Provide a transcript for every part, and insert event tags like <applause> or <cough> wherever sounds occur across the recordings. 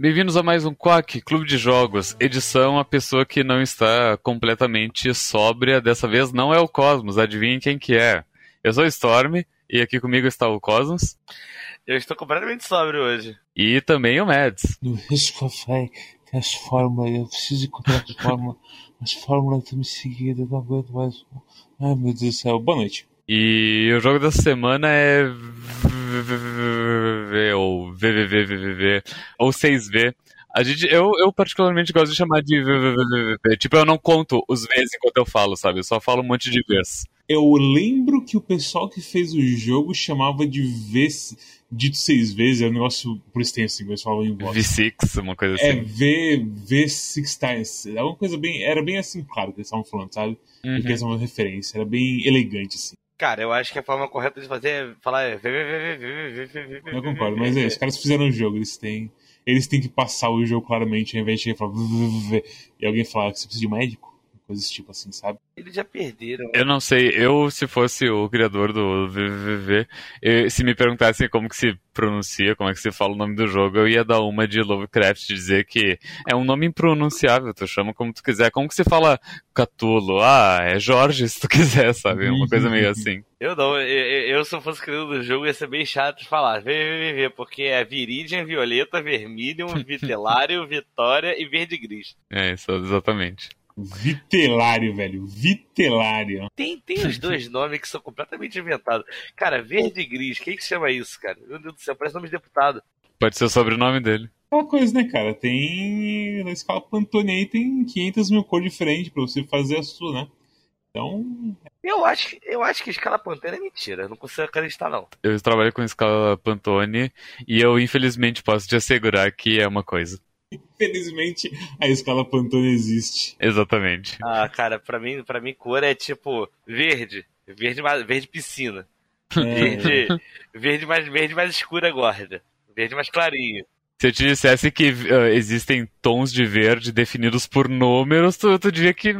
Bem-vindos a mais um Quack Clube de Jogos, edição a pessoa que não está completamente sóbria. Dessa vez não é o Cosmos, adivinhem quem que é. Eu sou o Storm e aqui comigo está o Cosmos. Eu estou completamente sóbrio hoje. E também o Mads. No risco café tem as fórmulas, eu preciso encontrar as fórmulas. As fórmulas estão me seguindo, eu não aguento mais. Ai meu Deus do céu, boa noite. E o jogo dessa semana é VVV ou VVVVV ou 6V. A gente, eu, eu particularmente gosto de chamar de VVVVV. Tipo, eu não conto os vezes enquanto eu falo, sabe? Eu só falo um monte de vezes. Eu lembro que o pessoal que fez o jogo chamava de V, dito seis vezes, é um negócio por extenso, assim, eles falavam em voz. V6, uma coisa É assim. V, V six times. É uma coisa bem. Era bem assim, claro, que eles estavam falando, sabe? Uhum. Porque eles estavam referência. Era bem elegante, assim. Cara, eu acho que a forma correta de fazer é falar Eu concordo, mas é, os caras fizeram o jogo, eles têm. Eles têm que passar o jogo claramente, ao invés de falar. E alguém falar que você precisa de médico. Coisas tipo assim, sabe? Eles já perderam. Eu não sei, eu se fosse o criador do VVV, eu- se me perguntassem como que se pronuncia, como é que se fala o nome do jogo, eu ia dar uma de Lovecraft, dizer que é um nome impronunciável, tu chama como tu quiser. Como que se fala Catulo? Ah, é Jorge, se tu quiser, sabe? Uma coisa meio <laughs> assim. Eu não, eu, eu, se eu fosse criador do jogo ia ser bem chato de falar VVVV, porque é Viridian, Violeta, Vermilion, Vitelário, <laughs> Vitória e Verde Gris. É, isso, exatamente. Vitelário, velho. Vitelário. Tem, tem os dois <laughs> nomes que são completamente inventados. Cara, Verde e Gris, quem que chama isso, cara? Meu Deus do céu, parece nome de deputado. Pode ser o sobrenome dele. Aquela coisa, né, cara? Tem. Na escala Pantone aí tem 500 mil cores diferentes pra você fazer a sua, né? Então. Eu acho, que- eu acho que escala Pantera é mentira, eu não consigo acreditar, não. Eu trabalho com escala Pantone e eu, infelizmente, posso te assegurar que é uma coisa. Felizmente a escala Pantone existe. Exatamente. Ah, cara, pra mim, pra mim cor é tipo verde. Verde, mais- verde piscina. É, Verde, <laughs> verde, mais, verde mais escura gorda. Verde mais clarinho. Se eu te dissesse que ah, existem tons de verde definidos por números, tu, tu diria que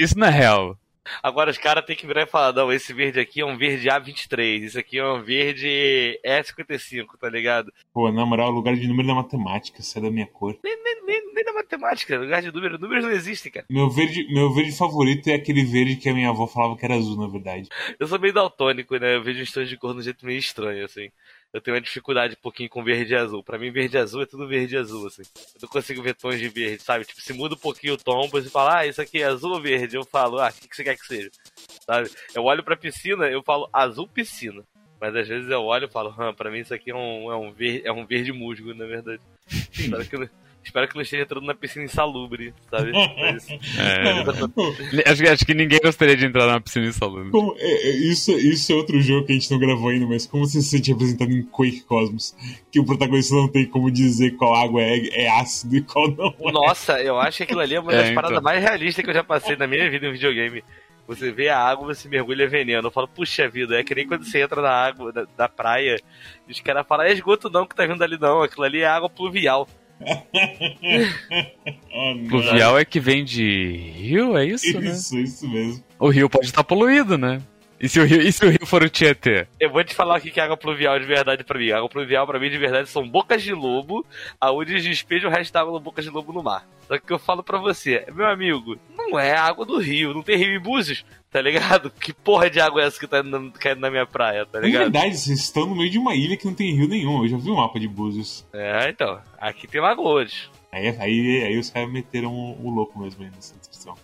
isso não é real. Agora os caras têm que virar e falar, não, esse verde aqui é um verde A23, isso aqui é um verde E55, tá ligado? Pô, na moral, lugar de número da matemática, sai da minha cor. Nem, nem, nem, nem na matemática, lugar de número, números não existem, cara. Meu verde, meu verde favorito é aquele verde que a minha avó falava que era azul, na verdade. Eu sou meio daltônico, né? Eu vejo os tons de cor de um jeito meio estranho, assim. Eu tenho uma dificuldade um pouquinho com verde e azul. Pra mim, verde e azul é tudo verde e azul, assim. Eu não consigo ver tons de verde, sabe? Tipo, se muda um pouquinho o tom, você fala, ah, isso aqui é azul ou verde? Eu falo, ah, o que, que você quer que seja? Sabe? Eu olho pra piscina, eu falo azul piscina. Mas às vezes eu olho e falo, ah, pra mim isso aqui é um, é um, verde, é um verde musgo, na verdade. <laughs> espero, que, espero que não esteja entrando na piscina insalubre, sabe? <laughs> Mas, É, acho, que- acho que ninguém gostaria de entrar numa piscina insalubre. Como- é, é, isso, isso é outro jogo que a gente não gravou ainda, mas como você se sente representado em Quake Cosmos? Que o protagonista não tem como dizer qual água é, é ácido e qual não é. Nossa, eu acho que aquilo ali é uma É, das então. paradas mais realistas que eu já passei na minha vida em videogame. Você vê a água, você mergulha veneno. Eu falo, puxa vida, é que nem quando você entra na água da, da praia e os caras falam, é esgoto não que tá vindo ali não, aquilo ali é água pluvial. <laughs> Oh, não. Pluvial é que vem de rio, é isso, né? Isso, isso mesmo. O rio pode estar poluído, né? E se o rio, e se o rio for o Tietê? Eu vou te falar o que é água pluvial de verdade pra mim. Água pluvial pra mim de verdade são bocas de lobo, aonde eles despejam o resto da água bocas de lobo no mar. Só que eu falo pra você, meu amigo, não é água do rio, não tem rio em Búzios, tá ligado? Que porra de água é essa que tá indo- caindo na minha praia, tá É ligado? verdade, vocês estão no meio de uma ilha que não tem rio nenhum. Eu já vi o mapa de Búzios. É, então, aqui tem lagoas. Aí, aí, aí os caras meteram o, o louco mesmo aí nessa descrição.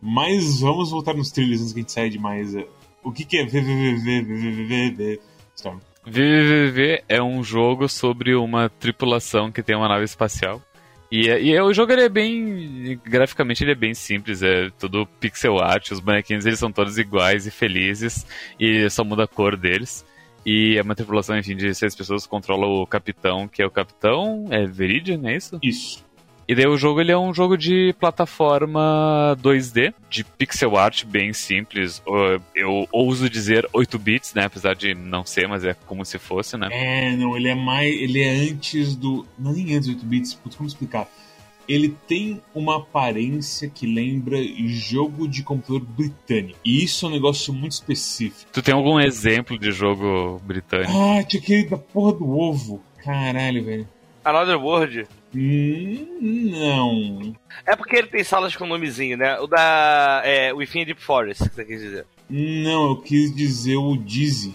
Mas vamos voltar nos trilhos antes que a gente saia demais. O que, que é VVVVVVV? Storm. VVVV é um jogo sobre uma tripulação que tem uma nave espacial. E, é- e é- o jogo ele é bem. Graficamente ele é bem simples, é tudo pixel art, os bonequinhos eles são todos iguais e felizes, e só muda a cor deles. E é uma tripulação, enfim, de seis pessoas controla o capitão, que é o capitão. É Viridian, é isso? Isso. E daí o jogo ele é um jogo de plataforma 2D, de pixel art bem simples. Eu ouso dizer 8 bits, né? Apesar de não ser, mas é como se fosse, né? É, não, ele é mais. Ele é antes do. Não, nem antes do 8 bits, putz, como explicar? Ele tem uma aparência que lembra jogo de computador britânico. E isso é um negócio muito específico. Tu tem algum exemplo de jogo britânico? Ah, tinha aquele da porra do ovo. Caralho, velho. Another World? Hum, não. É porque ele tem salas com nomezinho, né? O da. É, o Within Deep Forest, que você quis dizer. Não, eu quis dizer o Dizzy.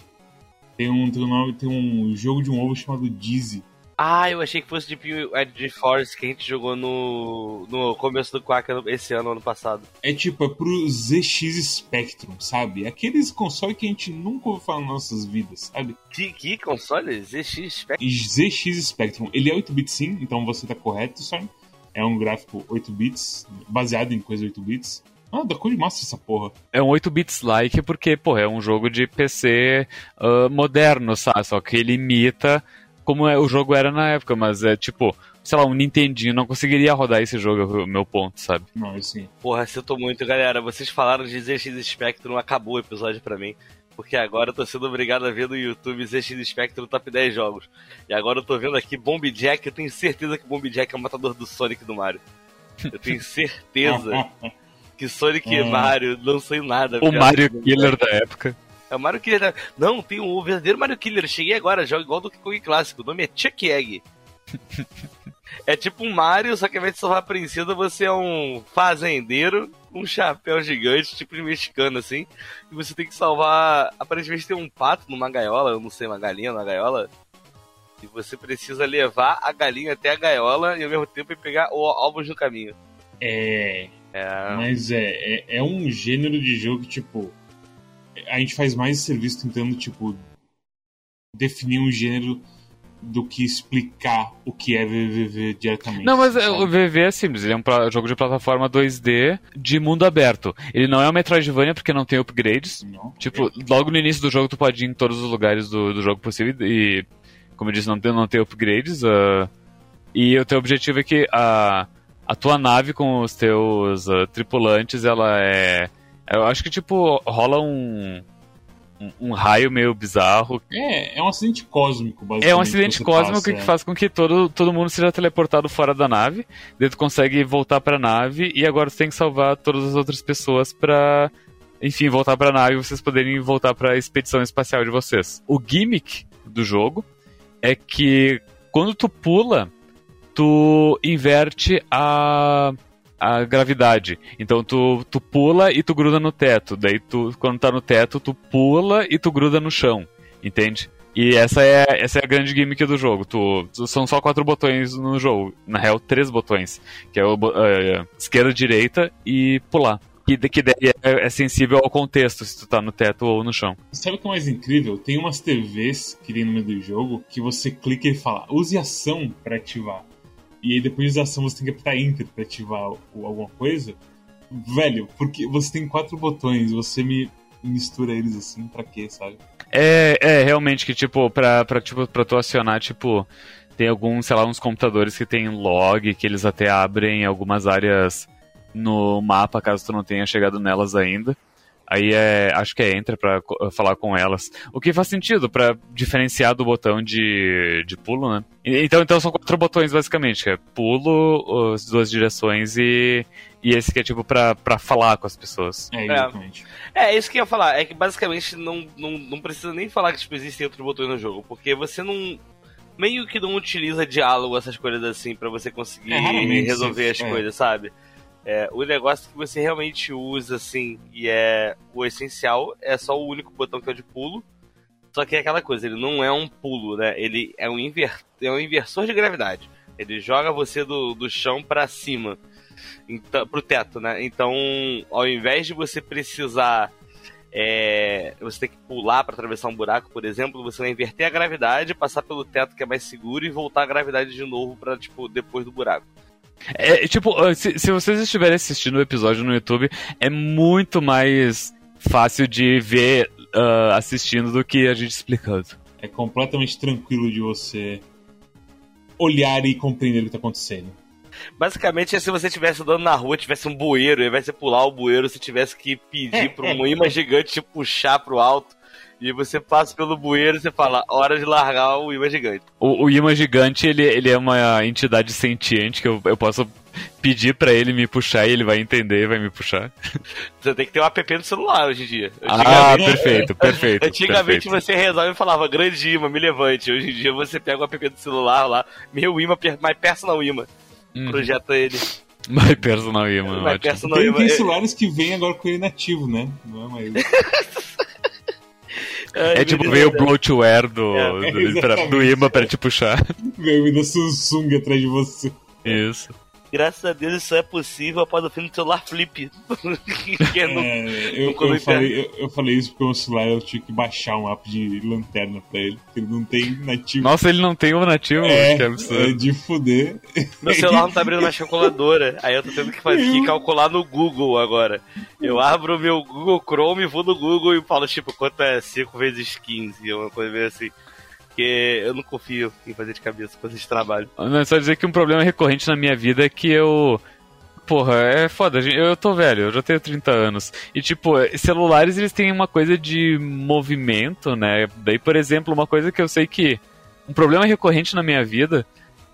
Tem um, tem um nome, tem um jogo de um ovo chamado Dizzy. Ah, eu achei que fosse Deep, é, Deep Forest que a gente jogou no, no começo do Quack esse ano, ano passado. É tipo, é pro ZX Spectrum, sabe? Aqueles consoles que a gente nunca ouviu falar nas nossas vidas, sabe? Que, que console? ZX Spectrum? ZX Spectrum. Ele é 8-bit sim, então você tá correto, só. É um gráfico 8 bits, baseado em coisa 8 bits. Ah, da cor de massa essa porra. É um 8 bits like porque, porra, é um jogo de PC uh, moderno, sabe? Só que ele imita como é, o jogo era na época, mas é tipo, sei lá, um Nintendinho não conseguiria rodar esse jogo, é o meu ponto, sabe? Não, assim. Porra, sinto muito, galera. Vocês falaram de ZX Spectrum, acabou o episódio pra mim. Porque agora eu tô sendo obrigado a ver no YouTube ZX Spectrum Top 10 jogos. E agora eu tô vendo aqui Bomb Jack, eu tenho certeza que Bomb Jack é o matador do Sonic do Mario. Eu tenho certeza <laughs> que Sonic e Mario não sei nada. O Mario Killer da época. É o Mario Killer. Não, tem um verdadeiro Mario Killer. cheguei agora, jogo igual do Kong clássico. O nome é Chuck Egg. <laughs> é tipo um Mario, só que ao invés de salvar a princesa, você é um fazendeiro com um chapéu gigante, tipo de mexicano, assim. E você tem que salvar. Aparentemente tem um pato numa gaiola, eu não sei, uma galinha numa gaiola. E você precisa levar a galinha até a gaiola e ao mesmo tempo pegar ovos no caminho. É. é... Mas é, é, é um gênero de jogo que, tipo a gente faz mais serviço tentando, tipo, definir um gênero do que explicar o que é VVV diretamente. Não, mas sabe? o VV é simples, ele é um jogo de plataforma 2D de mundo aberto. Ele não é um Metroidvania porque não tem upgrades. Não, tipo, é. logo no início do jogo tu pode ir em todos os lugares do, do jogo possível e, como eu disse, não tem, não tem upgrades. Uh, e o teu objetivo é que a, a tua nave com os teus uh, tripulantes, ela é eu acho que, tipo, rola um, um, um, raio meio bizarro. É, é um acidente cósmico, basicamente. É um acidente cósmico passa, que é. faz com que todo, todo mundo seja teleportado fora da nave. Daí tu consegue voltar pra nave e agora você tem que salvar todas as outras pessoas pra, enfim, voltar pra nave e vocês poderem voltar pra expedição espacial de vocês. O gimmick do jogo é que quando tu pula, tu inverte a a gravidade. Então tu, tu pula e tu gruda no teto. Daí tu, quando tá no teto, tu pula e tu gruda no chão. Entende? E essa é, essa é a grande gimmick do jogo. Tu, são só quatro botões no jogo. Na real, três botões. Que é o uh, esquerda, direita e pular. Que, que é, é, sensível ao contexto, se tu tá no teto ou no chão. Sabe o que é mais incrível? Tem umas TVs que tem no meio do jogo que você clica e fala, use ação para ativar e aí depois da ação você tem que apertar Enter pra ativar alguma coisa. Velho, porque você tem quatro botões, você me mistura eles assim, pra quê, sabe? É, é realmente que, tipo, pra, pra, tipo, pra tu acionar, tipo, tem alguns, sei lá, uns computadores que tem log, que eles até abrem algumas áreas no mapa, caso tu não tenha chegado nelas ainda. Aí é, acho que é entra para falar com elas. O que faz sentido para diferenciar do botão de, de pulo, né? Então, então são quatro botões basicamente, que é pulo, as duas direções e, e esse que é tipo pra, pra falar com as pessoas. É, exatamente. É, é isso que eu ia falar. É que basicamente não, não, não precisa nem falar que tipo, existem outros botões no jogo, porque você não. Meio que não utiliza diálogo, essas coisas assim, para você conseguir é, resolver as é. coisas, sabe? É, o negócio que você realmente usa, assim, e é o essencial, é só o único botão que é o de pulo. Só que é aquela coisa, ele não é um pulo, né? Ele é um, inver... é um inversor de gravidade. Ele joga você do, do chão para cima, então, pro teto, né? Então, ao invés de você precisar. É, você tem que pular para atravessar um buraco, por exemplo, você vai inverter a gravidade, passar pelo teto que é mais seguro e voltar a gravidade de novo para tipo depois do buraco. É, tipo, se, se vocês estiverem assistindo o episódio no YouTube, é muito mais fácil de ver uh, assistindo do que a gente explicando. É completamente tranquilo de você olhar e compreender o que está acontecendo. Basicamente é se você estivesse andando na rua, tivesse um bueiro, ao invés de pular o bueiro, você tivesse que pedir para um imã gigante te puxar pro alto e você passa pelo bueiro e você fala, hora de largar o imã gigante. O, o imã gigante, ele, ele é uma entidade sentiente que eu, eu posso pedir pra ele me puxar e ele vai entender e vai me puxar. <laughs> Você tem que ter um app no celular hoje em dia. Ah, perfeito, perfeito. <laughs> Antigamente perfeito. você resolve e falava, grande imã, me levante. Hoje em dia você pega o app do celular lá, meu imã, my personal imã. Uhum. Projeta ele. <laughs> My personal imã, My ótimo. personal Tem, imã. tem É- celulares que vêm agora com ele nativo, né? Não é mais. É tipo veio o bloatware do, É, do, pra- do imã pra te puxar. Veio da Samsung atrás de você. Isso. Graças a Deus isso é possível após o fim do celular flip. <laughs> que não... É, eu, eu, eu falei, eu, eu falei isso porque o meu celular eu tinha que baixar um app de lanterna pra ele. porque Ele não tem nativo. Nossa, ele não tem um nativo? é, que é absurdo. de fuder. Meu celular não tá abrindo mais <laughs> calculadora. Aí eu tô tendo que, fazer, que calcular no Google agora. Eu abro o meu Google Chrome, vou no Google e falo, tipo, quanto é 5 vezes 15? Uma coisa meio assim. Porque eu não confio em fazer de cabeça coisa de trabalho. Não, é só dizer que um problema recorrente na minha vida é que eu. Porra, é foda. Eu tô velho, eu já tenho 30 anos. E, tipo, celulares eles têm uma coisa de movimento, né? Daí, por exemplo, uma coisa que eu sei que. Um problema recorrente na minha vida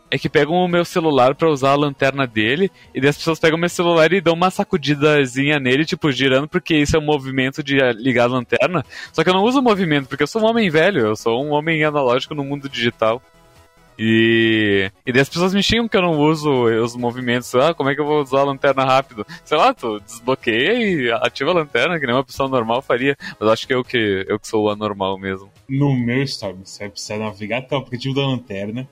é que pegam o meu celular pra usar a lanterna dele, e daí as pessoas pegam meu celular e dão uma sacudidazinha nele, tipo, girando, porque isso é um movimento de ligar a lanterna. Só que eu não uso o movimento, porque eu sou um homem velho, eu sou um homem analógico no mundo digital. E, e daí as pessoas me xingam que eu não uso os movimentos. Ah, como é que eu vou usar a lanterna rápido? Sei lá, tu desbloqueia e ativa a lanterna, que nem uma pessoa normal faria. Mas acho que eu que, eu que sou o anormal mesmo. No meu Storm, você vai precisar navegar até o aplicativo da lanterna.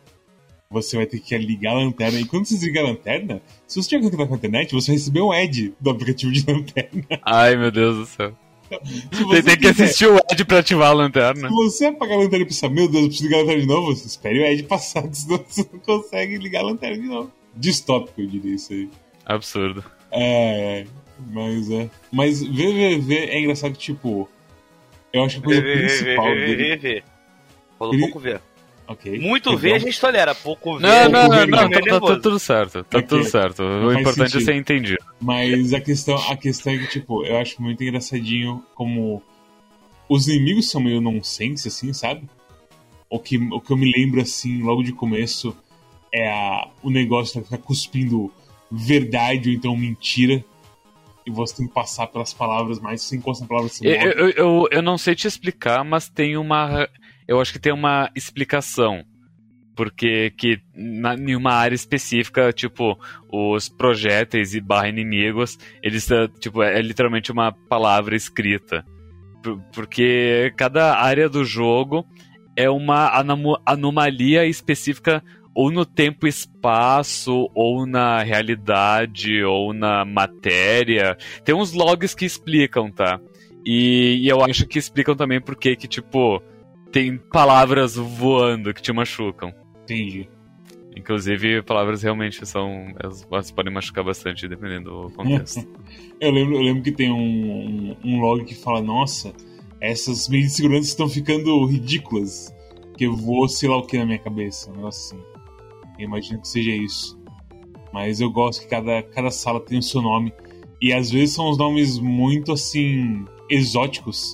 Você vai ter que ligar a lanterna. E quando você desligar a lanterna, se você tiver conectado com a internet, você vai receber um ad do aplicativo de <laughs> lanterna. Ai, meu Deus do céu. Se você Tem, que quiser- assistir o ad pra ativar a lanterna. Se você apagar a lanterna e pensar, meu Deus, eu preciso ligar a lanterna de novo, você espere o ad passar, <laughs> senão você não consegue ligar a lanterna de novo. Distópico, eu diria isso aí. Absurdo. É, é, mas é. Mas VVV é engraçado que, tipo, eu acho que a coisa principal dele. Falou Ele- pouco ver. Ok. Muito Então, ver a gente tolera, pouco ver. Não, não, não, não, é tá, tá- tá tudo certo. Tá Ok. tudo certo. O importante é sentido. ser entendido. Mas a questão, a questão é que, tipo, eu acho muito engraçadinho como os inimigos são meio nonsense, assim, sabe? O que, o que eu me lembro, assim, logo de começo é a, o negócio de ficar cuspindo verdade ou então mentira. E você tem que passar pelas palavras, mas se você encosta na palavra, você Eu, eu, eu, eu não sei te explicar, mas tem uma. Eu acho que tem uma explicação. Porque que na, em uma área específica, tipo, os projéteis e barra inimigos, eles, eh, tipo, é literalmente uma palavra escrita. Por- Porque cada área do jogo é uma anamo- anomalia específica ou no tempo e espaço, ou na realidade, ou na matéria. Tem uns logs que explicam, tá? E, e eu acho que explicam também por que que, tipo, tem palavras voando que te machucam. Entendi. Inclusive, palavras realmente são. Elas, elas podem machucar bastante, dependendo do contexto. <laughs> Eu lembro, eu lembro que tem um, um, um log que fala, nossa, essas medidas de segurança estão ficando ridículas. Que vou sei lá o que na minha cabeça, um negócio assim. Eu imagino que seja isso. Mas eu gosto que cada, cada sala tem o seu nome. E às vezes são os nomes muito assim. exóticos.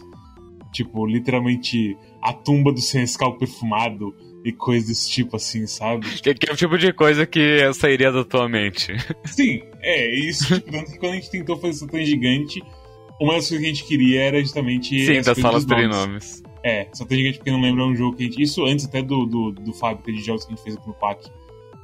Tipo, literalmente a tumba do Senescal perfumado e coisas desse tipo assim, sabe? <laughs> que, que é o tipo de coisa que eu sairia da tua mente. Sim, é isso. Tipo, tanto que quando a gente tentou fazer Satã Gigante, uma das coisas que a gente queria era justamente. Sim, as das salas dos terem nomes. nomes. É, Satã Gigante, porque não lembra um jogo que a gente. Isso antes até do, do, do fábrica de jogos que a gente fez aqui no PAC.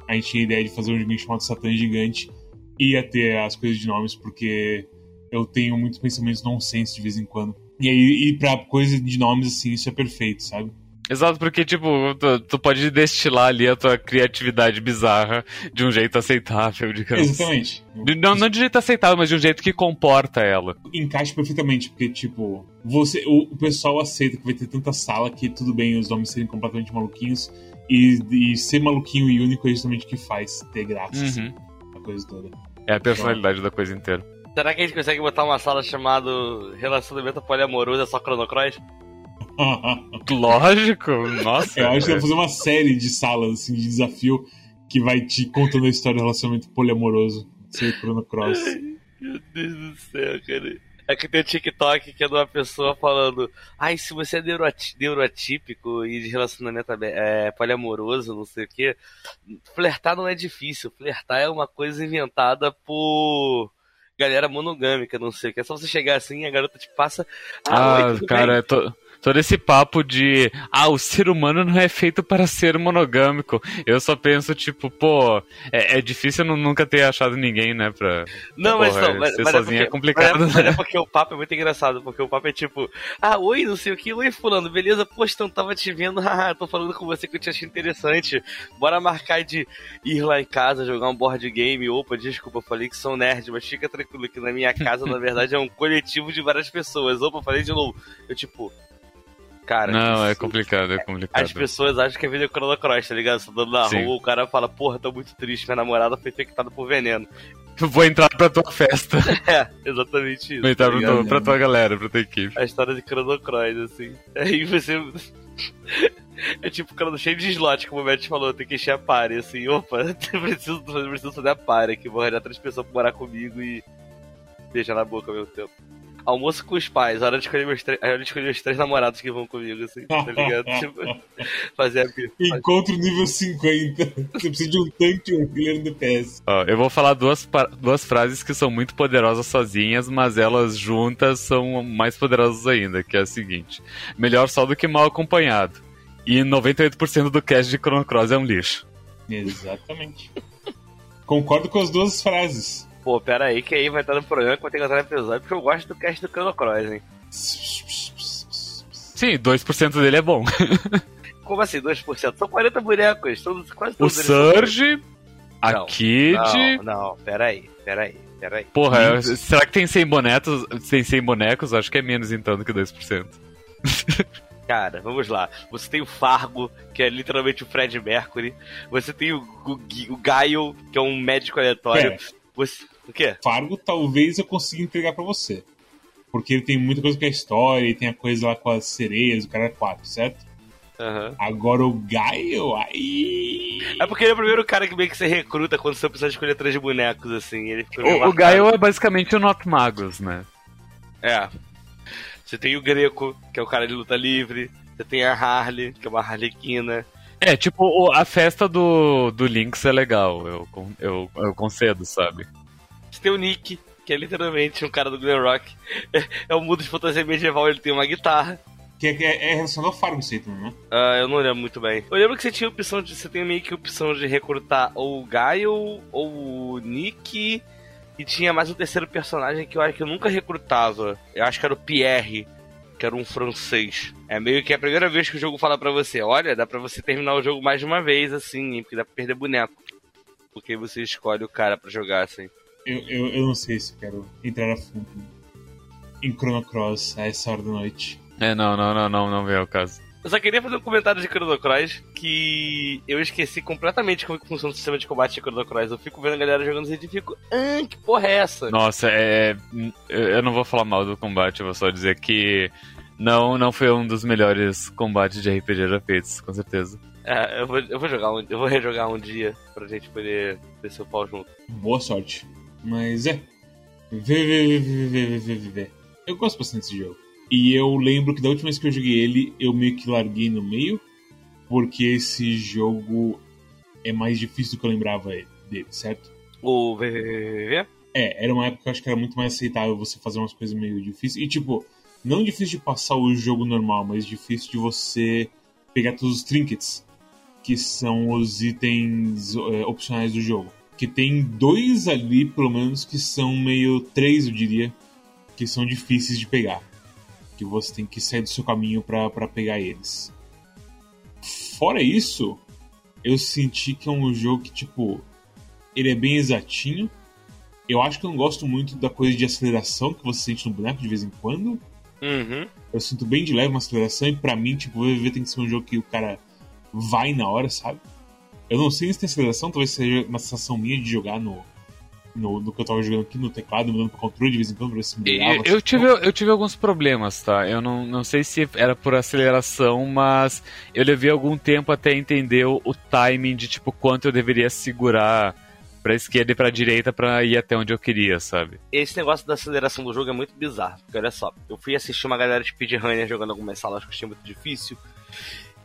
A gente tinha a ideia de fazer um joguinho chamado Satã Gigante e ia ter as coisas de nomes, porque eu tenho muitos pensamentos nonsense de vez em quando. E aí, e pra coisa de nomes assim, isso é perfeito, sabe? Exato, porque, tipo, tu, tu pode destilar ali a tua criatividade bizarra de um jeito aceitável, digamos. Exatamente. De- Não, não de jeito aceitável, mas de um jeito que comporta ela. encaixa perfeitamente, porque, tipo, você, o, o pessoal aceita que vai ter tanta sala que tudo bem os nomes serem completamente maluquinhos. E, e ser maluquinho e único é justamente o que faz ter graça, assim, Uhum. a coisa toda. É a personalidade da coisa inteira. Será que a gente consegue botar uma sala chamada Relacionamento Poliamoroso é só Chrono Cross? <laughs> Lógico, nossa. Eu acho que vai fazer uma série de salas, assim, de desafio que vai te contando a história do relacionamento poliamoroso. Ser Chrono Cross. Meu Deus do céu, cara. É que tem o TikTok que é de uma pessoa falando: Ai, se você é neurotípico e de relacionamento é, poliamoroso, não sei o que, flertar não é difícil. Flertar é uma coisa inventada por galera monogâmica, não sei o que. É só você chegar assim e a garota te passa. Ah, ah cara, é to todo esse papo de ah, o ser humano não é feito para ser monogâmico. Eu só penso, tipo, pô, é, é difícil eu nunca ter achado ninguém, né, pra. Não, mas não, mas, ser mas é sozinho é, porque, é complicado. Mas é, mas é porque o papo é muito engraçado, porque o papo é tipo, ah, oi, não sei o que, oi, fulano, beleza, poxa, então tava te vendo, <laughs> haha, tô falando com você que eu te achei interessante. Bora marcar de ir lá em casa, jogar um board game. Opa, desculpa, falei que sou nerd, mas fica tranquilo que na minha casa, na verdade, é um coletivo de várias pessoas. Opa, falei de novo. Eu, tipo, Cara, não, é complicado, é complicado. As pessoas acham que é vida Chrono Cross, tá ligado? Você andando na Sim. rua, o cara fala, porra, tô muito triste, minha namorada foi infectada por veneno. <laughs> Vou entrar pra tua festa. <laughs> É, exatamente isso. Vou entrar tá pra, pra, tua galera, pra tua equipe. A história de Chrono Cross, assim. <laughs> Aí você. É tipo Chrono cheio de slot, como o Matt falou, tem que encher a pare, assim, opa, eu preciso, eu preciso fazer a pare aqui, vou arranjar três pessoas pra morar comigo e beijar na boca ao mesmo tempo almoço com os pais, hora de escolher meus três, hora de escolher os três namorados que vão comigo, assim, tá ligado? <laughs> tipo, fazer a Encontro nível 50. Você precisa de um tanque e um killer no PS. Ó, eu vou falar duas, duas frases que são muito poderosas sozinhas, mas elas juntas são mais poderosas ainda, que é a seguinte. Melhor só do que mal acompanhado. E 98% do cast de Chrono Cross é um lixo. Exatamente. Concordo com as duas frases pô, pera aí, que aí vai estar no programa que vai ter que entrar no episódio, porque eu gosto do cast do Chrono Cross, hein? Sim, 2% dele é bom. <laughs> Como assim, 2%? São 40 bonecos, todos, quase todos O Surge, a não, Kid... Não, não, pera aí, pera aí, pera aí. Porra, será que tem 100 bonecos, tem 100 bonecos? Acho que é menos então do que 2%. <laughs> Cara, vamos lá. Você tem o Fargo, que é literalmente o Fred Mercury. Você tem o, o, o Gaio, que é um médico aleatório. É. Você, o quê? Fargo talvez eu consiga entregar para você. Porque ele tem muita coisa com a história, e tem a coisa lá com as sereias, o cara é 4, certo? Uhum. Agora o Gaio, aí. É porque ele é o primeiro cara que meio que você recruta quando você precisa escolher três bonecos, assim. Ele o, o Gaio é basicamente o Not Magos, né? É. Você tem o Greco, que é o cara de luta livre. Você tem a Harley, que é uma Harlequina. É, tipo, a festa do, do Lynx é legal, eu, eu, eu concedo, sabe? Você tem o Nick, que é literalmente um cara do Glen Rock. É, é um mundo de fantasia medieval, ele tem uma guitarra. Que é, é, é relacionado ao Fargo Satan, né? Ah, eu não lembro muito bem. Eu lembro que você tinha opção de. Você tem meio que opção de recrutar ou o Gaio ou o Nick. E tinha mais um terceiro personagem que eu acho que eu nunca recrutava. Eu acho que era o Pierre que era um francês. É meio que a primeira vez que o jogo fala para você, olha, dá para você terminar o jogo mais de uma vez, assim, porque dá pra perder boneco. Porque você escolhe o cara para jogar, assim. Eu, eu, eu não sei se quero entrar a fundo em Chrono Cross a essa hora da noite. É, não, não, não, não, não veio o caso. Eu só queria fazer um comentário de Chrono Cross que eu esqueci completamente como é que funciona o sistema de combate de Chrono Cross. Eu fico vendo a galera jogando e fico, ah, que porra é essa? Nossa, é. Eu não vou falar mal do combate, eu vou só dizer que não, não foi um dos melhores combates de RPG já feitos, com certeza. É, eu vou, eu vou jogar um, eu vou rejogar um dia pra gente poder descer o pau junto. Boa sorte. Mas é. Vê, vê, vê, vê, vê, vê, vê. Eu gosto bastante desse jogo. E eu lembro que da última vez que eu joguei ele, eu meio que larguei no meio, porque esse jogo é mais difícil do que eu lembrava dele, certo? O VVVV? É, era uma época que eu acho que era muito mais aceitável você fazer umas coisas meio difíceis. E tipo, não difícil de passar o jogo normal, mas difícil de você pegar todos os trinkets, que são os itens é, opcionais do jogo. Que tem dois ali, pelo menos, que são meio. três, eu diria, que são difíceis de pegar que você tem que sair do seu caminho para pegar eles. Fora isso, eu senti que é um jogo que, tipo, ele é bem exatinho. Eu acho que eu não gosto muito da coisa de aceleração que você sente no boneco de vez em quando. Uhum. Eu sinto bem de leve uma aceleração e pra mim, tipo, o VV tem que ser um jogo que o cara vai na hora, sabe? Eu não sei se tem aceleração, talvez seja uma sensação minha de jogar no, no, no que eu tava jogando aqui no teclado, mudando pro controle de vez em quando pra ver se me eu, eu, tive, eu tive alguns problemas, tá? Eu não, não sei se era por aceleração, mas eu levei algum tempo até entender o, o timing de tipo quanto eu deveria segurar pra esquerda e pra direita pra ir até onde eu queria, sabe? Esse negócio da aceleração do jogo é muito bizarro. Porque olha só, eu fui assistir uma galera de speedrunner jogando algumas salas que eu achei muito difícil.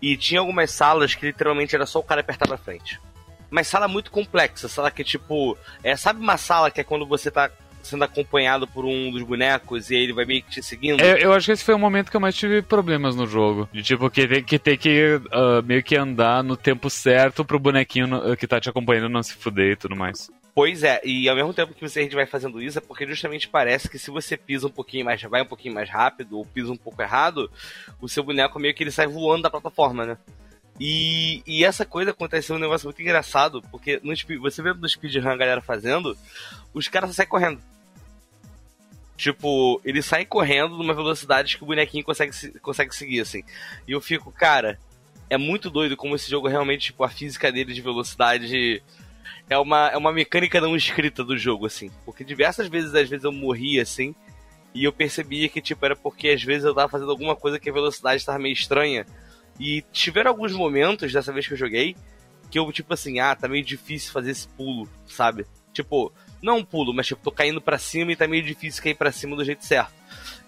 E tinha algumas salas que literalmente era só o cara apertar pra frente. Mas sala muito complexa, sala que tipo. É, sabe uma sala que é quando você tá sendo acompanhado por um dos bonecos e ele vai meio que te seguindo? É, eu acho que esse foi o momento que eu mais tive problemas no jogo. De tipo, que tem que, ter que uh, meio que andar no tempo certo pro bonequinho no, que tá te acompanhando não se fuder e tudo mais. Pois é, e ao mesmo tempo que você, a gente vai fazendo isso, é porque justamente parece que se você pisa um pouquinho mais, vai um pouquinho mais rápido, ou pisa um pouco errado, o seu boneco meio que ele sai voando da plataforma, né? E, e essa coisa aconteceu um negócio muito engraçado, porque no, você vê no speedrun a galera fazendo, os caras saem correndo. Tipo, ele sai correndo numa velocidade que o bonequinho consegue, consegue seguir, assim. E eu fico, cara, é muito doido como esse jogo realmente, tipo, a física dele de velocidade é uma, é uma mecânica não escrita do jogo, assim. Porque diversas vezes, às vezes, eu morria, assim, e eu percebia que, tipo, era porque às vezes eu tava fazendo alguma coisa que a velocidade estava meio estranha. E tiveram alguns momentos dessa vez que eu joguei que eu, tipo assim, ah, tá meio difícil fazer esse pulo, sabe? Tipo, não um pulo, mas tipo, tô caindo para cima e tá meio difícil cair para cima do jeito certo.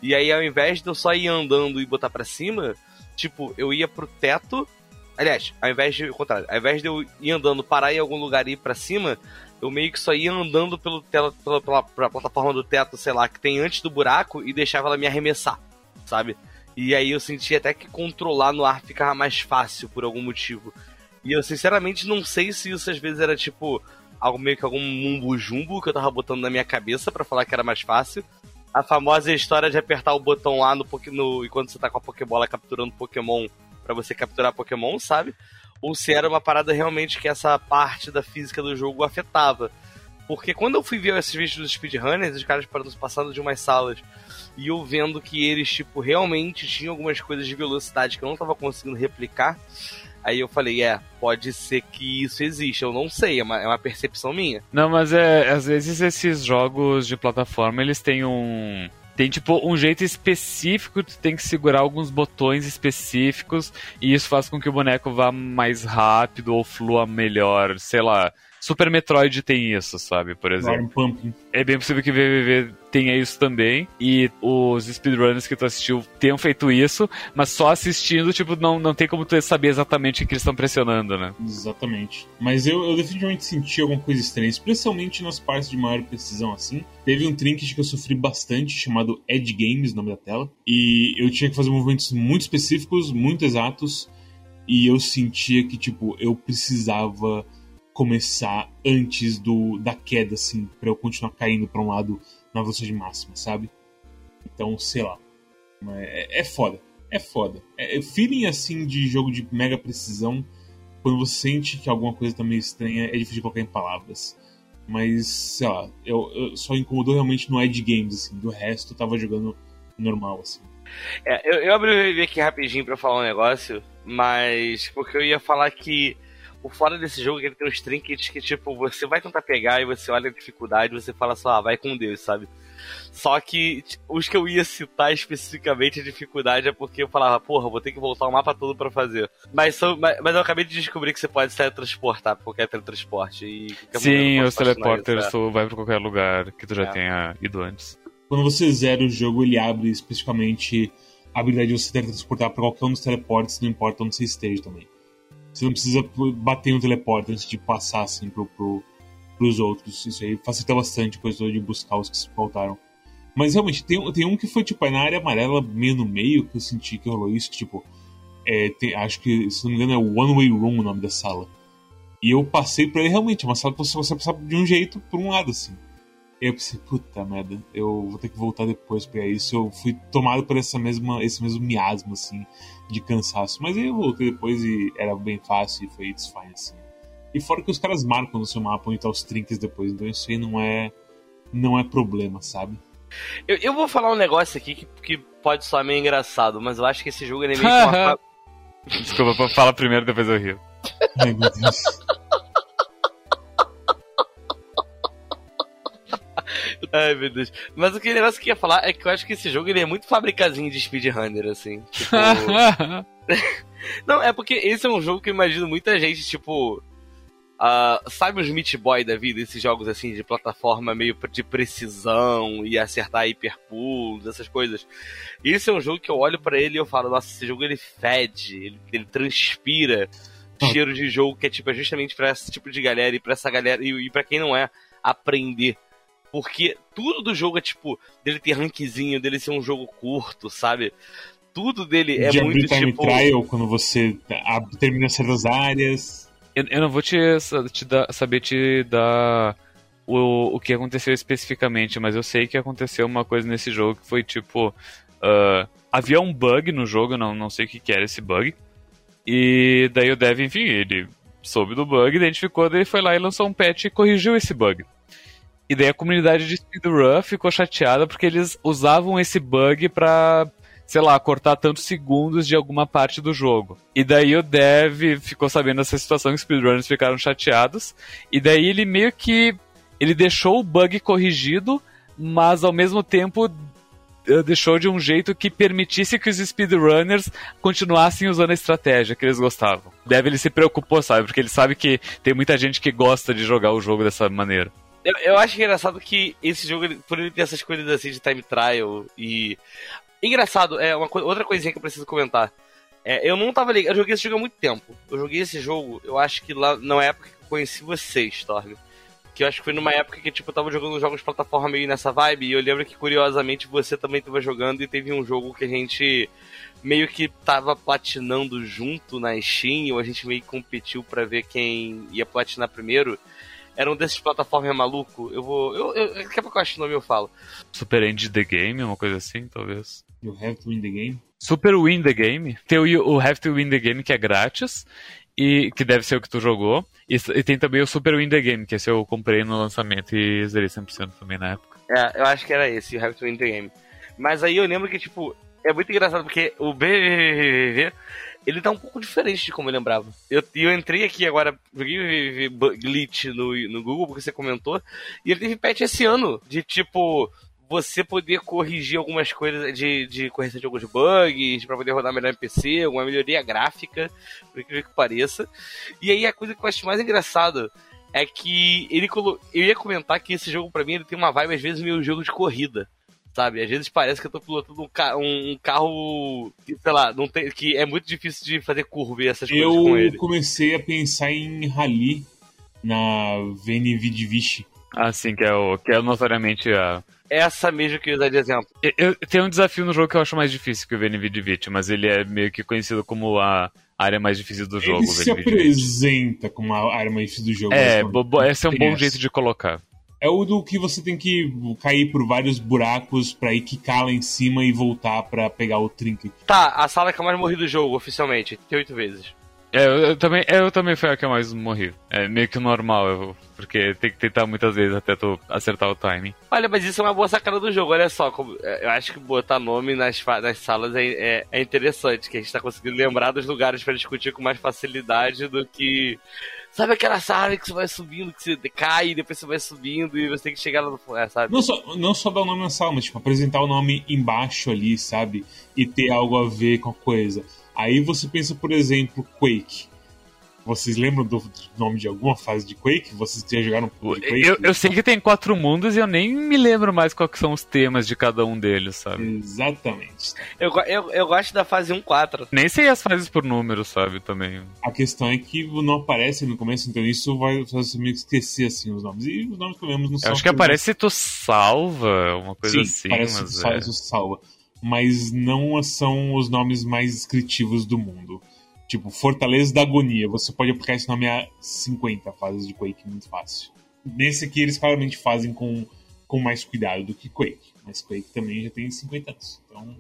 E aí, ao invés de eu só ir andando e botar para cima, tipo, eu ia pro teto Aliás, ao invés de. Contrário, ao invés de eu ir andando, parar em algum lugar e ir pra cima, eu meio que só ia andando pelo tela, pela, pela, pela, plataforma do teto, sei lá, que tem antes do buraco e deixava ela me arremessar, sabe? E aí eu sentia até que controlar no ar ficava mais fácil por algum motivo. E eu sinceramente não sei se isso às vezes era tipo algo meio que algum mumbo jumbo que eu tava botando na minha cabeça para falar que era mais fácil. A famosa história de apertar o botão lá no, no enquanto você tá com a Pokébola capturando Pokémon para você capturar Pokémon, sabe? Ou se era uma parada realmente que essa parte da física do jogo afetava. Porque quando eu fui ver esses vídeos dos speedrunners, os caras passando de umas salas e eu vendo que eles, tipo, realmente tinham algumas coisas de velocidade que eu não tava conseguindo replicar, aí eu falei, é, pode ser que isso existe, eu não sei, é uma, é uma percepção minha. Não, mas é, às vezes esses jogos de plataforma, eles têm um tem tipo um jeito específico, tu tem que segurar alguns botões específicos e isso faz com que o boneco vá mais rápido ou flua melhor, sei lá. Super Metroid tem isso, sabe? Por exemplo. É bem possível que VVV tenha isso também. E os speedrunners que tu assistiu tenham feito isso, mas só assistindo, tipo, não, não tem como tu saber exatamente o que eles estão pressionando, né? Exatamente. Mas eu, eu definitivamente senti alguma coisa estranha, especialmente nas partes de maior precisão assim. Teve um trinket que eu sofri bastante, chamado Edge Games, nome da tela. E eu tinha que fazer movimentos muito específicos, muito exatos. E eu sentia que, tipo, eu precisava começar antes do da queda, assim, para eu continuar caindo para um lado na velocidade máxima, sabe? Então, sei lá. É, é foda. É foda. É, é feeling assim de jogo de mega precisão. Quando você sente que alguma coisa tá meio estranha, é difícil de colocar em palavras. Mas, sei lá, eu, eu só incomodou realmente no Edge Games, assim. Do resto, eu tava jogando normal, assim. É, eu, eu abri aqui rapidinho pra falar um negócio, mas porque eu ia falar que o fora desse jogo é que ele tem uns trinkets que, tipo, você vai tentar pegar e você olha a dificuldade e você fala só, ah, vai com Deus, sabe? Só que os que eu ia citar especificamente a dificuldade é porque eu falava, porra, vou ter que voltar o mapa todo para fazer. Mas, mas, mas, eu acabei de descobrir que você pode se teletransportar por qualquer teletransporte. E Sim, os teleporters tu vai pra qualquer lugar que tu já é. tenha ido antes. Quando você zera o jogo, ele abre especificamente a habilidade de você teletransportar pra qualquer um dos teleportes, não importa onde você esteja também. Você não precisa bater no teleporte antes de passar assim pro, pro, pros outros. Isso aí facilita bastante a coisa de buscar os que faltaram. Mas realmente, tem, tem um que foi tipo na área amarela, meio no meio, que eu senti que rolou isso, que tipo. É, tem, acho que, se não me engano, é One Way Room o nome da sala. E eu passei por ele realmente, é uma sala que você, você passar de um jeito por um lado, assim. E eu pensei, puta merda, eu vou ter que voltar depois pra isso. Eu fui tomado por essa mesma, esse mesmo miasma, assim, de cansaço. Mas aí eu voltei depois e era bem fácil e foi it's fine, assim. E fora que os caras marcam no seu mapa onde tá os trinques depois, então isso aí não é, não é problema, sabe? Eu, eu vou falar um negócio aqui que, que pode soar meio engraçado, mas eu acho que esse jogo é meio. <laughs> Desculpa, fala primeiro, depois eu rio. Ai, meu Deus. Ai, meu Deus. Mas o que negócio que eu ia falar é que eu acho que esse jogo ele é muito fabricazinho de speedrunner, assim. Tipo... <laughs> Não, é porque esse é um jogo que eu imagino muita gente, tipo. Uh, sabe os Meat Boy da vida, esses jogos assim de plataforma meio de precisão e acertar hiperpulls, essas coisas. Isso é um jogo que eu olho para ele e eu falo, nossa, esse jogo ele fede, ele, ele transpira ah. cheiro de jogo que é tipo é justamente para esse tipo de galera e para essa galera e, e para quem não é aprender. Porque tudo do jogo é tipo dele ter rankzinho, dele ser um jogo curto, sabe? Tudo dele é de muito time tipo trial quando você termina certas áreas. Eu, eu não vou te, te dar, saber te dar o, o que aconteceu especificamente, mas eu sei que aconteceu uma coisa nesse jogo que foi tipo. Uh, havia um bug no jogo, não, não sei o que, que era esse bug. E daí o dev, enfim, ele soube do bug, identificou, daí foi lá e lançou um patch e corrigiu esse bug. E daí a comunidade de speedrun ficou chateada porque eles usavam esse bug pra, sei lá, cortar tantos segundos de alguma parte do jogo. E daí o dev ficou sabendo dessa situação, os speedrunners ficaram chateados. E daí ele meio que ele deixou o bug corrigido, mas ao mesmo tempo eh, deixou de um jeito que permitisse que os speedrunners continuassem usando a estratégia que eles gostavam. Deve ele se preocupou, sabe? Porque ele sabe que tem muita gente que gosta de jogar o jogo dessa maneira. Eu, eu acho engraçado que esse jogo, por ele ter essas coisas assim de time trial e. Engraçado, é uma co outra coisinha que eu preciso comentar. É, eu não tava ligado. Eu joguei esse jogo há muito tempo. Eu joguei esse jogo, eu acho que lá na época que eu conheci vocês, Storm. Que eu acho que foi numa época que, tipo, eu tava jogando jogos de plataforma meio nessa vibe. E eu lembro que, curiosamente, você também tava jogando e teve um jogo que a gente meio que tava platinando junto na Steam, ou a gente meio que competiu para ver quem ia platinar primeiro era um desses plataformas maluco. Eu vou. Eu, eu, daqui a pouco eu acho o nome eu falo. Super End the Game, uma coisa assim, talvez. You have to win the game? Super Win the Game. Tem o, o Have to Win the Game, que é grátis. E que deve ser o que tu jogou. E, e tem também o Super Win the Game, que esse eu comprei no lançamento e zerei 100% também na época. É, eu acho que era esse, o Have to Win the Game. Mas aí eu lembro que, tipo, é muito engraçado porque o BVVV ele tá um pouco diferente de como eu lembrava. Eu, eu entrei aqui agora, joguei glitch no, no Google, porque você comentou, e ele teve patch esse ano, de tipo, você poder corrigir algumas coisas de, de correção de alguns bugs, para poder rodar melhor em PC, alguma melhoria gráfica, por incrível que pareça. E aí a coisa que eu acho mais engraçado é que ele colo... eu ia comentar que esse jogo para mim ele tem uma vibe às vezes meio jogo de corrida sabe? Às vezes parece que eu tô pilotando um, ca um carro, sei lá, não tem, que é muito difícil de fazer curva e essas eu coisas com ele. Eu comecei a pensar em rally na VNV de Vichy. Ah, sim, que é, o, que é notoriamente a... Essa mesmo que eu usar de exemplo. Eu, eu, tem um desafio no jogo que eu acho mais difícil que o VNV de Vichy, mas ele é meio que conhecido como a área mais difícil do jogo. Ele se apresenta como a área mais difícil do jogo. É, esse é um bom jeito de colocar. É o do que você tem que cair por vários buracos pra ir quicar lá em cima e voltar pra pegar o trinket. Tá, a sala que eu mais morri do jogo, oficialmente. Tem oito vezes. É, eu, eu, também, eu também foi a que eu mais morri. É meio que normal, eu, porque tem que tentar muitas vezes até tu acertar o timing. Olha, mas isso é uma boa sacada do jogo, olha só. Como, é, eu acho que botar nome nas, nas salas é, é, é interessante, que a gente tá conseguindo lembrar dos lugares para discutir com mais facilidade do que Sabe aquela sala que você vai subindo, que você cai, e depois você vai subindo e você tem que chegar lá no fundo, é, sabe? Não só, não só dar o nome na sala, mas tipo, apresentar o nome embaixo ali, sabe? E ter algo a ver com a coisa. Aí você pensa, por exemplo, Quake. Vocês lembram do nome de alguma fase de Quake? Vocês já jogaram de Quake? Eu, eu, sei que tem quatro mundos e eu nem me lembro mais quais são os temas de cada um deles, sabe? Exatamente. Eu, eu, eu gosto da fase 1-4. Nem sei as fases por número, sabe, também. A questão é que não aparece no começo, então isso vai fazer você meio que esquecer, assim, os nomes. E os nomes que lemos não são... Eu acho que aparece se tu salva, uma coisa Sim, assim. parece mas que é. salva. Mas não são os nomes mais descritivos do mundo. Tipo, Fortaleza da Agonia. Você pode aplicar esse nome a 50 fases de Quake muito fácil. Nesse aqui eles claramente fazem com, com mais cuidado do que Quake. Mas Quake também já tem 50 anos. Então,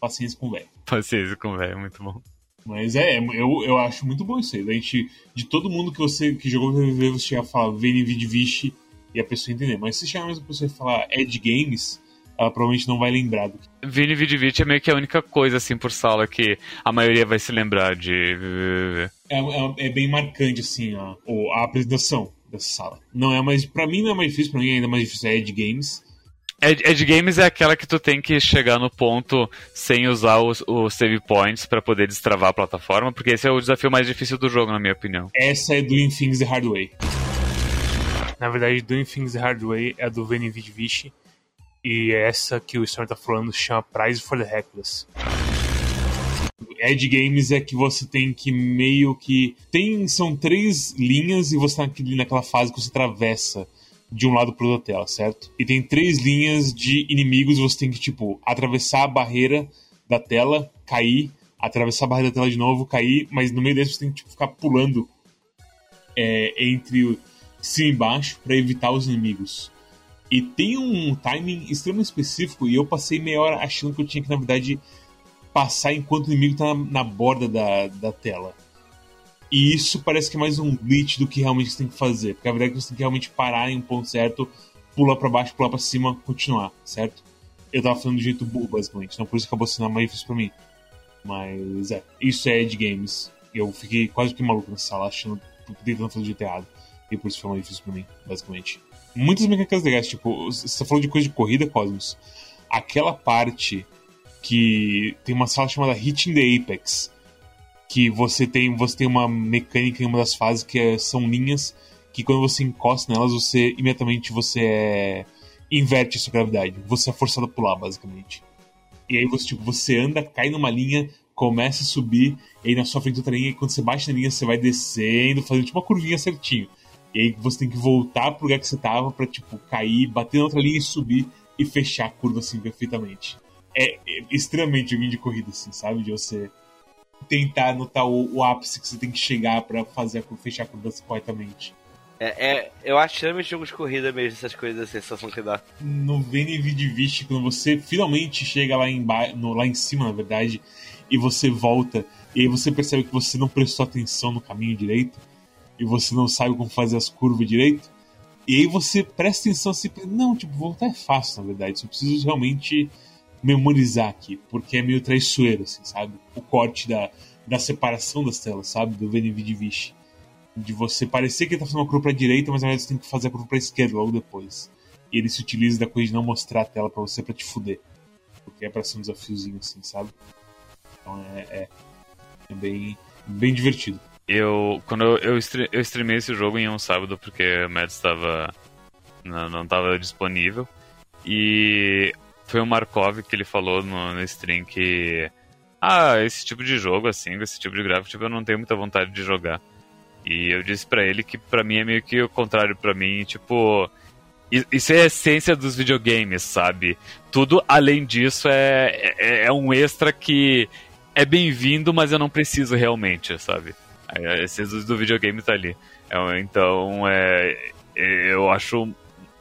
paciência com o velho. Paciência com o velho, muito bom. Mas é, eu, eu acho muito bom isso aí. A gente, de todo mundo que você que jogou VVV, você chegar a falar VNV Vichy e a pessoa entender. Mas se chegar a mesma pessoa e falar Ed Games, ela provavelmente não vai lembrar do que. Vini Vidivit é meio que a única coisa assim por sala que a maioria vai se lembrar de. É, é, é bem marcante assim a, a apresentação dessa sala. Não é mais. Pra mim não é mais difícil, pra mim é ainda mais difícil é Ed Games. Edge Games é aquela que tu tem que chegar no ponto sem usar os, os save points para poder destravar a plataforma, porque esse é o desafio mais difícil do jogo, na minha opinião. Essa é Doing Things the Hard Way. Na verdade, Doing Things the Hard Way é a do Veni Vidi Vici, e essa que o Storm tá falando chama Prize for the Reckless. Edge Games é que você tem que meio que. Tem. São três linhas e você tá naquela fase que você atravessa de um lado pro outro da tela, certo? E tem três linhas de inimigos, você tem que, tipo, atravessar a barreira da tela, cair, atravessar a barreira da tela de novo, cair, mas no meio desse você tem que tipo, ficar pulando é, entre cima e baixo para evitar os inimigos. E tem um timing extremamente específico, e eu passei meia hora achando que eu tinha que, na verdade, passar enquanto o inimigo tá na, na borda da, da tela. E isso parece que é mais um glitch do que realmente você tem que fazer. Porque a verdade é que você tem que realmente parar em um ponto certo, pular para baixo, pular para cima, continuar, certo? Eu tava falando de jeito burro, basicamente. Então por isso acabou sendo mais difícil pra mim. Mas é, isso é de games. Eu fiquei quase que maluco nessa sala, achando, tentando fazer de jeito errado. E por isso foi mais difícil pra mim, basicamente. Muitas mecânicas legais, tipo, você tá falando de coisa de corrida, Cosmos. Aquela parte que tem uma sala chamada Hitting the Apex, que você tem você tem uma mecânica em uma das fases que é, são linhas que quando você encosta nelas você imediatamente você é, inverte a sua gravidade, você é forçado a pular basicamente. E aí você tipo você anda, cai numa linha, começa a subir, e aí na sua frente outra linha, e quando você bate na linha você vai descendo, fazendo tipo uma curvinha certinho. E aí você tem que voltar pro lugar que você tava para tipo cair, bater na outra linha e subir e fechar a curva assim perfeitamente é, é extremamente joguinho de corrida, assim, sabe? De você tentar anotar o, o ápice que você tem que chegar para fazer fechar a curva corretamente. É, é, eu acho extremamente jogo de corrida mesmo, essas coisas, a sensação que dá. No VNV de Vist, quando você finalmente chega lá em, no, lá em cima, na verdade, e você volta, e aí você percebe que você não prestou atenção no caminho direito, e você não sabe como fazer as curvas direito, e aí você presta atenção assim, não, tipo, voltar é fácil, na verdade, só preciso realmente memorizar aqui, porque é meio traiçoeiro, assim, sabe? O corte da, da separação das telas, sabe? Do VNV. De você parecer que ele tá fazendo uma curva pra direita, mas na verdade você tem que fazer a curva pra esquerda logo depois. E ele se utiliza da coisa de não mostrar a tela para você para te fuder. Porque é pra ser um desafiozinho, assim, sabe? Então é, é, é bem, bem divertido. Eu, quando eu, eu, streamei esse jogo em um sábado, porque o Mads estava não, não estava disponível. E foi o Markov que ele falou no, no stream que. Ah, esse tipo de jogo, assim, esse tipo de gráfico, tipo, eu não tenho muita vontade de jogar. E eu disse para ele que para mim é meio que o contrário para mim, tipo. Isso é a essência dos videogames, sabe? Tudo além disso é, é, é um extra que é bem-vindo, mas eu não preciso realmente, sabe? A essência do videogame tá ali. É, então, é, eu acho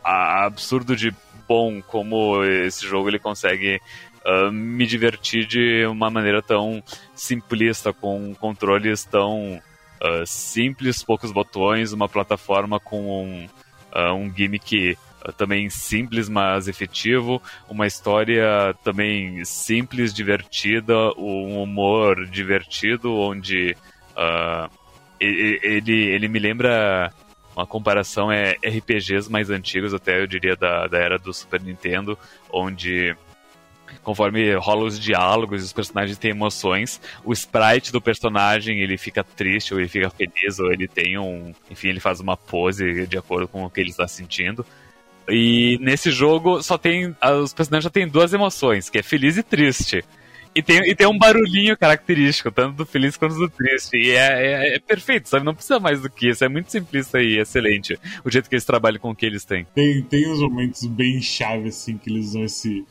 absurdo de bom como esse jogo ele consegue uh, me divertir de uma maneira tão simplista, com controles tão uh, simples, poucos botões, uma plataforma com um, uh, um gimmick também simples, mas efetivo, uma história também simples, divertida, um humor divertido, onde ele, ele me lembra uma comparação é RPGs mais antigos, até eu diria da, da era do Super Nintendo, onde conforme rola os diálogos, os personagens têm emoções, o sprite do personagem ele fica triste, ou ele fica feliz, ou ele tem um. Enfim, ele faz uma pose de acordo com o que ele está sentindo. E nesse jogo só tem. Os personagens só têm duas emoções, que é feliz e triste. E tem, e tem um barulhinho característico, tanto do feliz quanto do triste. E é, é, é, perfeito, sabe? Não precisa mais do que isso. É muito simplista e excelente o jeito que eles trabalham com o que eles têm. Tem, tem uns momentos bem chave, assim, que eles usam esse.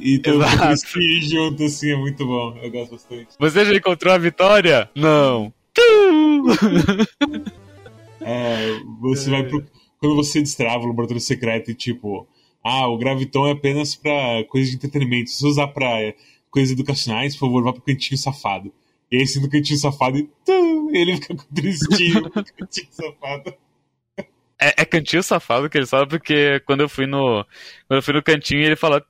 e todo mundo junto, assim, é muito bom. Eu gosto bastante. Você já encontrou a vitória? Não. <laughs> é, você vai pro. Quando você destrava o laboratório secreto e tipo ah, o Graviton é apenas para coisas de entretenimento. Se usar para coisas educacionais, por favor, vá pro cantinho safado. E aí, no cantinho safado, e tum, ele fica com tristinho <laughs> <laughs> cantinho safado. É, é, cantinho safado que ele fala, porque quando eu fui no. Quando eu fui no cantinho ele fala.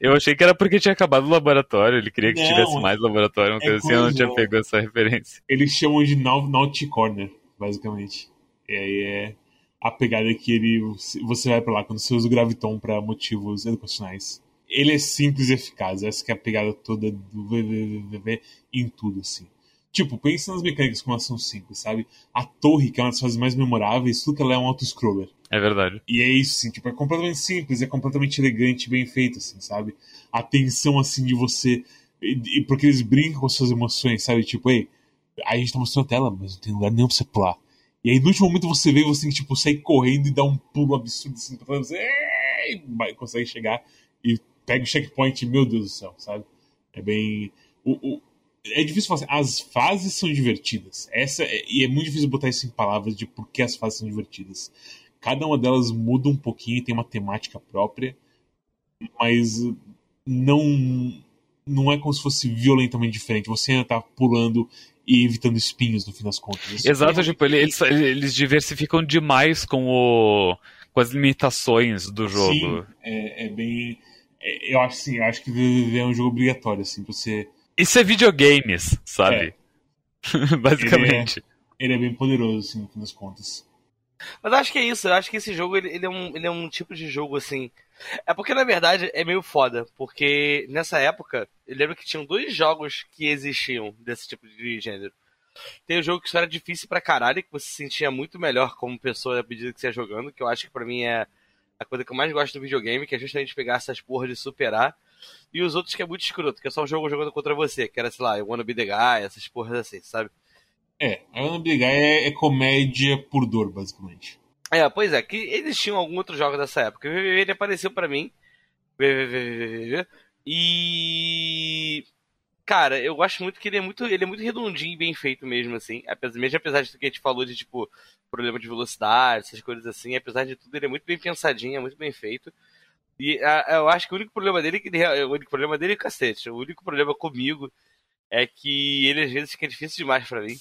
Eu achei que era porque tinha acabado o laboratório, ele queria que não, tivesse mais laboratório, uma é coisa assim, eu não tinha pegado essa referência. Eles chamam de Naughty Corner, basicamente. E aí é a pegada é que ele você vai para lá quando você usa o graviton para motivos educacionais. Ele é simples e eficaz, essa é a pegada toda do VVVV em tudo assim. Tipo, pensa nas mecânicas como elas são simples, sabe? A torre, que é uma das fases mais memoráveis, tudo que ela é um auto-scroller. É verdade. E é isso, assim, tipo, é completamente simples, é completamente elegante, bem feito, assim, sabe? A tensão, assim, de você. E, porque eles brincam com as suas emoções, sabe? Tipo, ei, a gente tá mostrando a tela, mas não tem lugar nenhum pra você pular. E aí no último momento você vê você tipo, sair correndo e dar um pulo absurdo assim pra você. Consegue chegar e pega o checkpoint, meu Deus do céu, sabe? É bem. O, o, é difícil falar assim, as fases são divertidas. Essa é, e é muito difícil botar isso em palavras de por que as fases são divertidas. Cada uma delas muda um pouquinho, tem uma temática própria, mas não não é como se fosse violentamente diferente. Você ainda tá pulando e evitando espinhos no fim das contas. Exato, tipo, eles, eles diversificam demais com o com as limitações do jogo. Sim, é, é bem. É, eu acho sim, eu acho que é um jogo obrigatório, assim, pra você. Isso é videogames, sabe? É. <laughs> Basicamente. Ele é, ele é, bem poderoso, assim, no fim das contas. Mas acho que é isso, eu acho que esse jogo ele, ele, é um, ele é um tipo de jogo assim. É porque na verdade é meio foda, porque nessa época, eu lembro que tinham dois jogos que existiam desse tipo de gênero. Tem o um jogo que era difícil pra caralho, que você se sentia muito melhor como pessoa à medida que você ia jogando, que eu acho que pra mim é a coisa que eu mais gosto do videogame, que é justamente pegar essas porras de superar. E os outros que é muito escroto, que é só o jogo jogando contra você, que era, sei lá, eu wanna be the guy, essas porras assim, sabe? É, a Wanna be the guy é, é comédia por dor, basicamente. É, pois é, que eles tinham algum outro jogo dessa época. Ele apareceu para mim. E. Cara, eu gosto muito que ele é muito, ele é muito redondinho e bem feito mesmo, assim. Apesar, mesmo apesar de que a gente falou de, tipo, problema de velocidade, essas coisas assim, apesar de tudo, ele é muito bem pensadinho, é muito bem feito. E a, eu acho que o único problema dele é que ele, o único problema dele é cacete. O único problema comigo é que ele às vezes fica difícil demais para mim.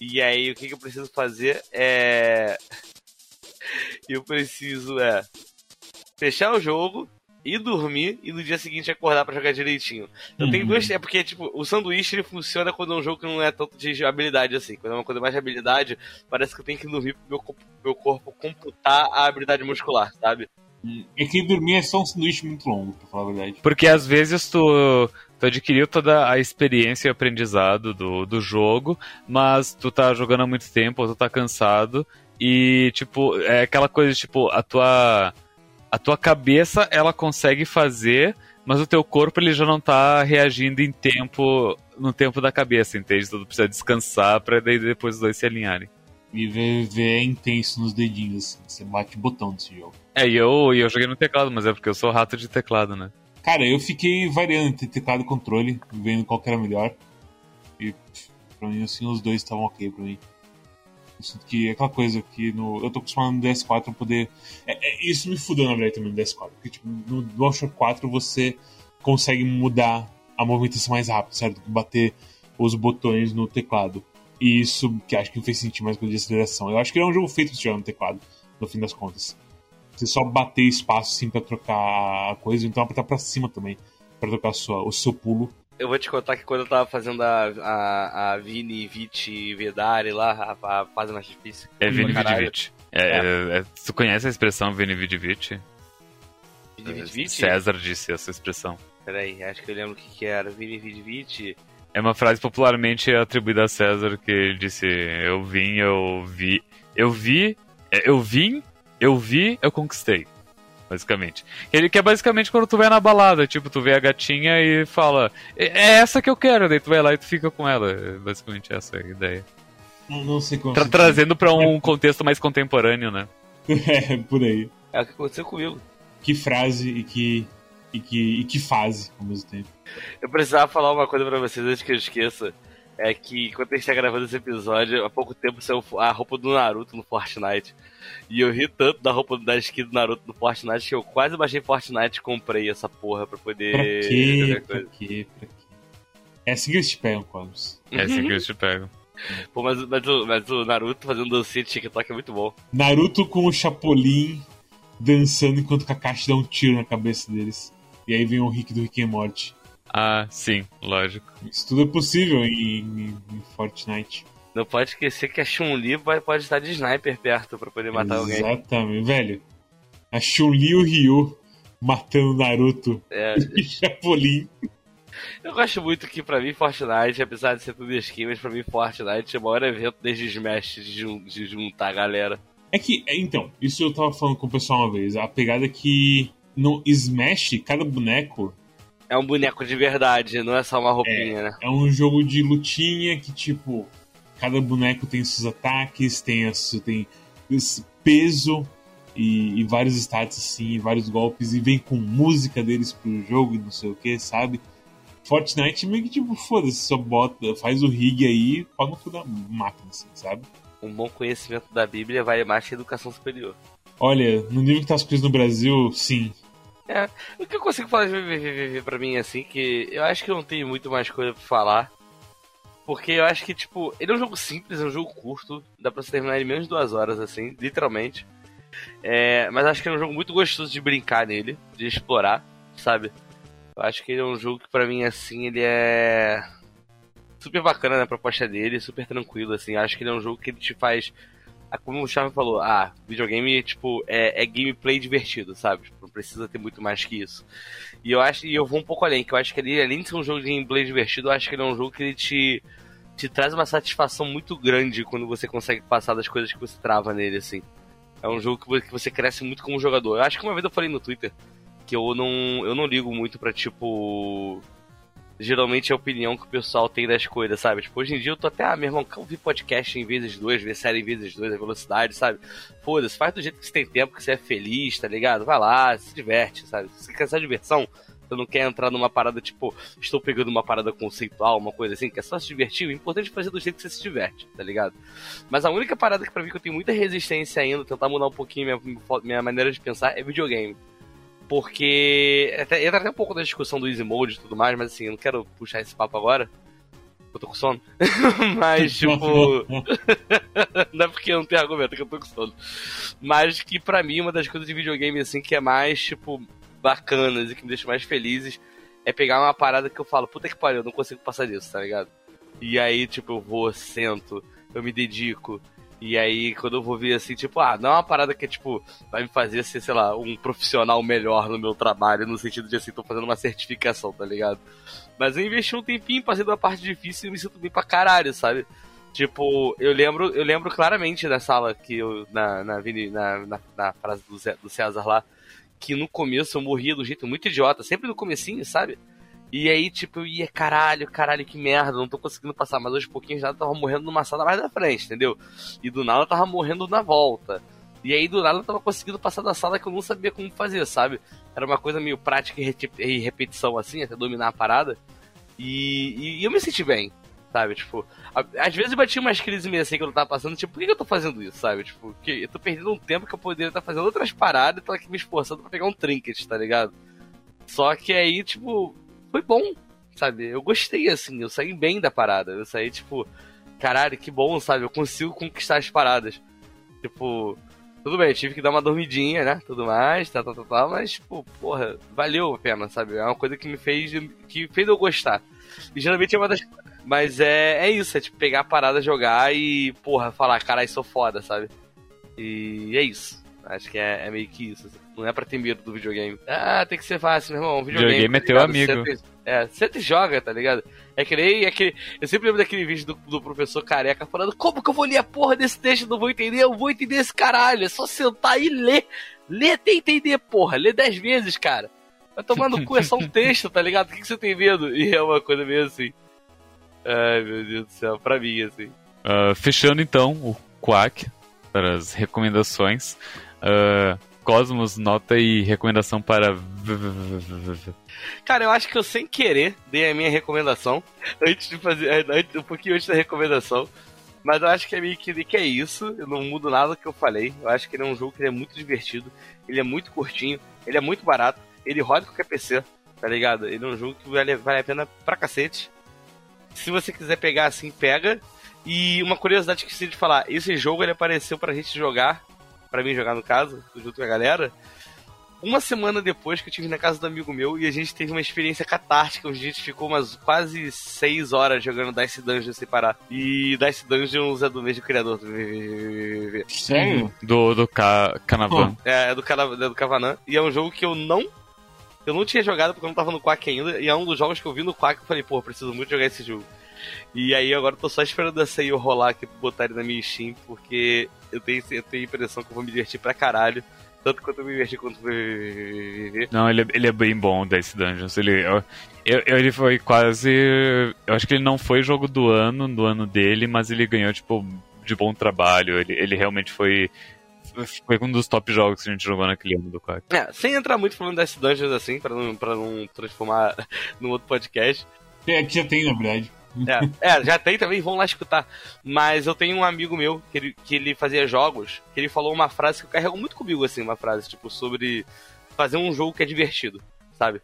E aí o que, que eu preciso fazer é <laughs> eu preciso é fechar o jogo, ir dormir e no dia seguinte acordar para jogar direitinho. Eu uhum. tenho duas. É porque, tipo, o sanduíche ele funciona quando é um jogo que não é tanto de habilidade assim. Quando é uma coisa mais de habilidade, parece que eu tenho que dormir pro meu, meu corpo computar a habilidade muscular, sabe? É que dormir é só um sanduíche muito longo, pra falar a verdade. Porque às vezes tu, tu adquiriu toda a experiência e aprendizado do, do jogo, mas tu tá jogando há muito tempo, ou tu tá cansado, e, tipo, é aquela coisa, tipo, a tua. A tua cabeça ela consegue fazer, mas o teu corpo ele já não tá reagindo em tempo. no tempo da cabeça, entende? Tu precisa descansar pra daí depois os dois se alinharem. E ver é intenso nos dedinhos, assim. Você bate botão desse jogo. É, e eu, eu joguei no teclado, mas é porque eu sou rato de teclado, né? Cara, eu fiquei variando entre teclado e controle, vendo qual que era melhor. E pra mim, assim, os dois estavam ok pra mim. Que é aquela coisa que no, eu tô acostumado no DS4 poder. É, é, isso me fudeu na verdade também no DS4. Porque tipo, no DualShock 4 você consegue mudar a movimentação mais rápido, certo? Bater os botões no teclado. E isso que acho que fez sentir mais coisa de aceleração. Eu acho que é um jogo feito pra jogar no teclado, no fim das contas. Você só bater espaço assim pra trocar a coisa, então apertar pra cima também, pra trocar sua, o seu pulo. Eu vou te contar que quando eu tava fazendo a, a, a Vini, Viti, Vedari lá, a, a fase mais difícil. É Vini, Viti, Viti. É, é. É, tu conhece a expressão Vini, Viti, Viti? Vini, Viti, Viti? César disse essa expressão. Peraí, acho que eu lembro o que, que era. Vini, Viti, Viti. É uma frase popularmente atribuída a César que ele disse: Eu vim, eu vi. Eu vi, é, eu vim, eu vi, eu conquistei basicamente. Ele quer basicamente quando tu vai na balada, tipo, tu vê a gatinha e fala, é, é essa que eu quero, daí tu vai lá e tu fica com ela. É basicamente essa é a ideia. Não, não sei como. Tra trazendo para um <laughs> contexto mais contemporâneo, né? é, por aí. É o que aconteceu comigo. Que frase e que. E que, e que fase ao mesmo tempo. Eu precisava falar uma coisa para vocês antes que eu esqueça é que quando a gente tá gravando esse episódio, há pouco tempo saiu a roupa do Naruto no Fortnite. E eu ri tanto da roupa da skin do Naruto no Fortnite que eu quase baixei Fortnite e comprei essa porra pra poder. Pra quê? Pra quê? Pra quê? É assim que eles te pegam, Carlos. É assim que eles te pegam. Pô, mas, mas, o, mas o Naruto fazendo dancinha de TikTok é muito bom. Naruto com o Chapolin dançando enquanto o Kakashi dá um tiro na cabeça deles. E aí vem o Rick do Rick e Morty. Ah, sim, lógico. Isso tudo é possível em, em, em Fortnite. Não pode esquecer que a Chun-Li pode estar de sniper perto pra poder matar alguém. Exatamente, velho. A Chun-Li e o Ryu matando Naruto É, <laughs> e Chapolin. eu gosto muito que pra mim Fortnite, apesar de ser tudo skin, mas pra mim Fortnite é o maior evento desde Smash de, jun- de juntar a galera. É que, é, então, isso eu tava falando com o pessoal uma vez. A pegada é que no Smash, cada boneco É um boneco de verdade, não é só uma roupinha, né? é um jogo de lutinha que, tipo, cada boneco tem seus ataques, tem, as, tem esse peso e, e vários status, assim, vários golpes, e vem com música deles pro jogo e não sei o que, sabe? Fortnite meio que, tipo, foda-se, só bota, faz o rig aí, pau no cu da máquina, assim, sabe? Um bom conhecimento da Bíblia vale mais que educação superior. Olha, no nível que tá as coisas no Brasil, sim. O que eu consigo falar de VVVV pra mim, assim, que eu acho que eu não tenho muito mais coisa pra falar. Porque eu acho que, tipo, ele é um jogo simples, é um jogo curto, dá pra você terminar em menos de duas horas, assim, literalmente. É, mas acho que é um jogo muito gostoso de brincar nele, de explorar, sabe? Eu acho que ele é um jogo que pra mim, assim, ele é super bacana na proposta dele, super tranquilo, assim. Acho que ele é um jogo que ele te faz. Como o Charme falou, ah, videogame, tipo, é, é gameplay divertido, sabe? Tipo, não precisa ter muito mais que isso. E eu acho, e eu vou um pouco além, que eu acho que ele, além de ser um jogo de gameplay divertido, eu acho que ele é um jogo que ele te, te traz uma satisfação muito grande quando você consegue passar das coisas que você trava nele, assim. É um jogo que você cresce muito como jogador. Eu acho que uma vez eu falei no Twitter que eu não, eu não ligo muito pra, tipo. Geralmente é a opinião que o pessoal tem das coisas, sabe? Tipo, hoje em dia eu tô até, ah, meu irmão, ouvir podcast em vezes duas, ver série em vezes duas, a velocidade, sabe? Foda-se, faz do jeito que você tem tempo, que você é feliz, tá ligado? Vai lá, se diverte, sabe? Se você quer essa diversão, você não quer entrar numa parada tipo, estou pegando uma parada conceitual, uma coisa assim, que é só se divertir, o importante é fazer do jeito que você se diverte, tá ligado? Mas a única parada que pra mim que eu tenho muita resistência ainda, tentar mudar um pouquinho minha, minha maneira de pensar, é videogame. Porque. Até, entra até um pouco da discussão do Easy Mode e tudo mais, mas assim, eu não quero puxar esse papo agora. Eu tô com sono. <laughs> mas, <laughs> tipo. <laughs> não é porque eu não tenho argumento, é que eu tô com sono. Mas que pra mim, uma das coisas de videogame, assim, que é mais, tipo, bacanas e que me deixa mais felizes é pegar uma parada que eu falo, puta que pariu, eu não consigo passar disso, tá ligado? E aí, tipo, eu vou, sento, eu me dedico. E aí, quando eu vou ver assim, tipo, ah, não é uma parada que, tipo, vai me fazer ser, sei lá, um profissional melhor no meu trabalho, no sentido de assim, tô fazendo uma certificação, tá ligado? Mas eu investi um tempinho fazendo a parte difícil e me sinto bem pra caralho, sabe? Tipo, eu lembro, eu lembro claramente da sala que eu, na, na, na, na, na frase do, Zé- do César lá, que no começo eu morria do jeito muito idiota, sempre no comecinho, sabe? E aí, tipo, eu ia, caralho, caralho, que merda, não tô conseguindo passar, mas aos pouquinhos já tava morrendo numa sala mais da frente, entendeu? E do nada tava morrendo na volta. E aí do nada eu tava conseguindo passar da sala que eu não sabia como fazer, sabe? Era uma coisa meio prática e repetição assim, até dominar a parada. E, e- eu me senti bem, sabe? Tipo, às vezes eu batia umas crises meio assim que eu tava passando, tipo, por que eu tô fazendo isso, sabe? Tipo, que eu tô perdendo um tempo que eu poderia estar fazendo outras paradas e tô aqui me esforçando pra pegar um trinket, tá ligado? Só que aí, tipo, foi bom, sabe? Eu gostei, assim, eu saí bem da parada. Eu saí, tipo, caralho, que bom, sabe? Eu consigo conquistar as paradas. Tipo, tudo bem, tive que dar uma dormidinha, né? Tudo mais, tá, tá, tá, tá, mas, tipo, porra, valeu a pena, sabe? É uma coisa que me fez, que fez eu gostar. E geralmente é uma das. Mas é, é isso, é tipo pegar a parada, jogar e, porra, falar, caralho, sou foda, sabe? E é isso. Acho que é, é meio que isso. assim. Não é pra ter medo do videogame. Ah, tem que ser fácil, meu irmão. Videogame, Videogame é tá teu ligado? amigo. Te- é, você te joga, tá ligado? É que nem aquele. Eu sempre lembro daquele vídeo do, do professor careca falando: Como que eu vou ler a porra desse texto? Não vou entender, eu vou entender esse caralho. É só sentar e ler. Ler até entender, porra. Lê dez vezes, cara. Vai tomar no cu, é só um <laughs> texto, tá ligado? O que, que você tem medo? E é uma coisa meio assim. Ai, meu Deus do céu, pra mim, assim. Ah, fechando então o Quack para as recomendações. Ah, Cosmos, nota e recomendação para. Cara, eu acho que eu sem querer dei a minha recomendação <laughs> antes de fazer. antes- um pouquinho antes da recomendação. Mas eu acho que é meio que, que é isso. Eu não mudo nada que eu falei. Eu acho que ele é um jogo que é muito divertido. Ele é muito curtinho. Ele é muito barato. Ele roda qualquer PC, tá ligado? Ele é um jogo que vale, vale a pena pra cacete. Se você quiser pegar assim, pega. E uma curiosidade que eu esqueci de falar: esse jogo ele apareceu pra gente jogar, pra mim jogar no caso, junto com a galera, uma semana depois que eu tive na casa do amigo meu e a gente teve uma experiência catártica, onde a gente ficou umas quase seis horas jogando Dice Dungeons sem parar. E Dice Dungeons é do mesmo criador do. Sério? Do, do Ca Canavan. É, é do, Cana- é do Cavanan. E é um jogo que eu não. Eu não tinha jogado porque eu não tava no Quack ainda. E é um dos jogos que eu vi no Quack e eu falei, pô, preciso muito jogar esse jogo. E aí agora eu tô só esperando a sale rolar aqui pra botar ele na minha Steam, porque eu tenho, eu tenho a impressão que eu vou me divertir pra caralho. Tanto quanto eu me diverti quanto o VVVVV. Não, ele, é- ele é bem bom, Dice Dungeons. Ele, eu, eu- ele foi quase. Eu acho que ele não foi jogo do ano, do ano dele, mas ele ganhou, tipo, de bom trabalho. Ele, ele realmente foi. Foi um dos top jogos que a gente jogou naquele ano do Quack. É, sem entrar muito falando desse Dungeons assim, pra não, pra não transformar <laughs> num outro podcast. É, que já tem, na verdade. É, é, já tem também, vão lá escutar. Mas eu tenho um amigo meu que ele, que ele fazia jogos, que ele falou uma frase que eu carrego muito comigo, assim, uma frase, tipo, sobre fazer um jogo que é divertido, sabe?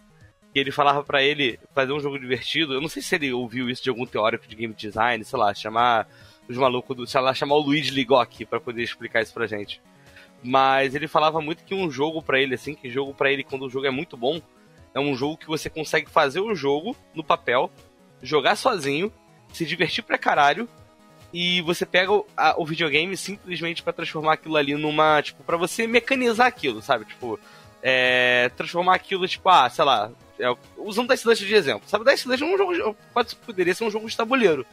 E ele falava pra ele fazer um jogo divertido. Eu não sei se ele ouviu isso de algum teórico de game design, sei lá, chamar os malucos do. sei lá, chamar o Luigi Ligoc pra poder explicar isso pra gente. Mas ele falava muito que um jogo pra ele, assim, que jogo pra ele, quando o jogo é muito bom, é um jogo que você consegue fazer o jogo no papel, jogar sozinho, se divertir pra caralho, e você pega o, a- o videogame simplesmente pra transformar aquilo ali numa. Tipo, pra você mecanizar aquilo, sabe? Tipo, é, transformar aquilo, tipo, ah, sei lá. é, usando Dice Dungeon de exemplo. Sabe, Dice Dungeon é um jogo. Pode, poderia ser um jogo de tabuleiro.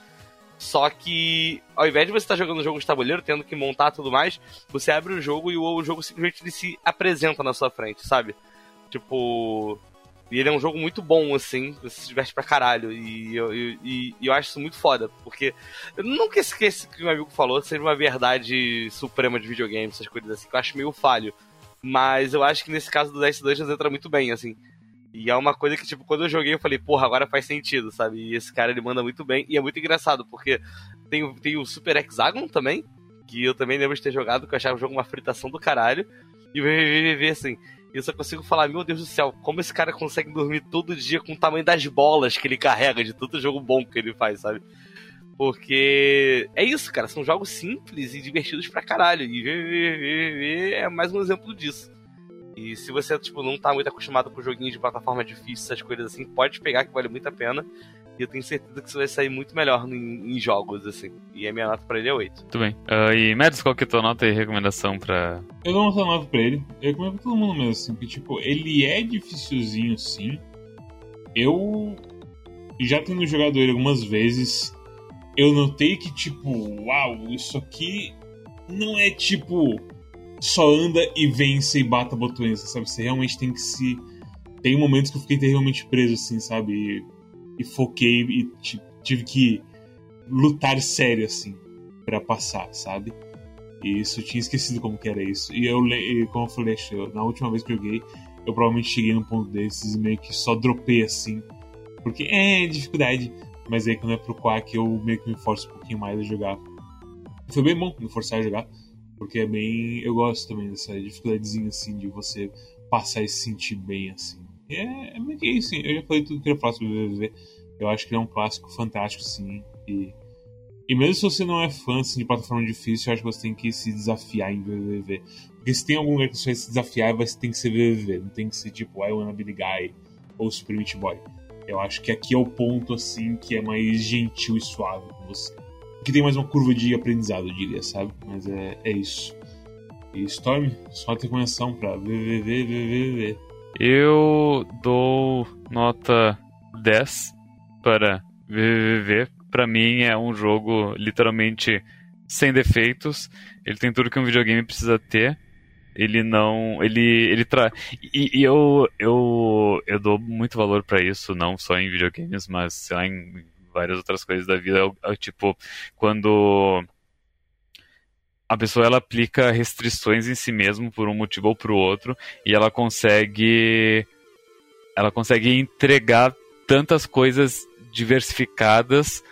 Só que, ao invés de você estar jogando um jogo de tabuleiro, tendo que montar tudo mais, você abre o jogo e o, o jogo simplesmente se apresenta na sua frente, sabe? Tipo. E ele é um jogo muito bom, assim, você se diverte pra caralho. E eu, e, e- eu acho isso muito foda, porque. Eu que esse que, que meu amigo falou seja uma verdade suprema de videogame, essas coisas assim, que eu acho meio falho. Mas eu acho que nesse caso do Dice Dungeons entra muito bem, assim. E é uma coisa que, tipo, quando eu joguei, eu falei, porra, agora faz sentido, sabe? E esse cara, ele manda muito bem. E é muito engraçado, porque tem, tem o Super Hexagon também, que eu também lembro de ter jogado, que eu achava o jogo uma fritação do caralho. E o VVVV, assim, eu só consigo falar, meu Deus do céu, como esse cara consegue dormir todo dia com o tamanho das bolas que ele carrega, de tanto jogo bom que ele faz, sabe? Porque é isso, cara, são jogos simples e divertidos pra caralho. E é mais um exemplo disso. E se você, tipo, não tá muito acostumado com joguinhos de plataforma difícil, essas coisas assim, pode pegar que vale muito a pena. E eu tenho certeza que você vai sair muito melhor em, em jogos, assim. E a minha nota pra ele é 8. Muito bem. Ah, e Mads, qual que é a tua nota e recomendação pra. Eu dou uma nota pra ele. Eu recomendo pra todo mundo mesmo, assim, porque, tipo, ele é dificilzinho, sim. Eu já tendo jogado ele algumas vezes, eu notei que, tipo, uau, isso aqui não é tipo só anda e vence e bata botões, sabe? Você realmente tem que se. Tem momentos que eu fiquei terrivelmente preso, assim, sabe? E, foquei e ti- tive que lutar sério, assim, pra passar, sabe? E isso eu tinha esquecido como que era isso. E eu, como eu falei, eu- na última vez que eu joguei, eu provavelmente cheguei num ponto desses e meio que só dropei assim. Porque é dificuldade. Mas aí quando é pro Quack eu meio que me forço um pouquinho mais a jogar. Foi bem bom me forçar a jogar. Porque é bem. Eu gosto também dessa dificuldadezinha assim de você passar e se sentir bem assim. É, é meio que isso. Eu já falei tudo que eu faço do VVV. Eu acho que ele é um clássico fantástico, sim. E e mesmo se você não é fã assim, de plataforma difícil, eu acho que você tem que se desafiar em VVV. Porque se tem algum lugar que você vai se desafiar, vai tem que ser VVV. Não tem que ser tipo I Wanna Be The Guy ou Super Meat Boy. Eu acho que aqui é o ponto assim que é mais gentil e suave com você. Que tem mais uma curva de aprendizado, eu diria, sabe? Mas é, é isso. E Storm, só uma recomendação pra VVV, VVV. Eu dou nota 10 para VVV. Pra mim é um jogo literalmente sem defeitos. Ele tem tudo que um videogame precisa ter. Ele não. Ele. ele tra... E, e eu, eu. Eu dou muito valor pra isso, não só em videogames, mas sei lá, em várias outras coisas da vida. Eu- eu, tipo, quando a pessoa ela aplica restrições em si mesmo por um motivo ou por outro e ela consegue ela consegue entregar tantas coisas diversificadas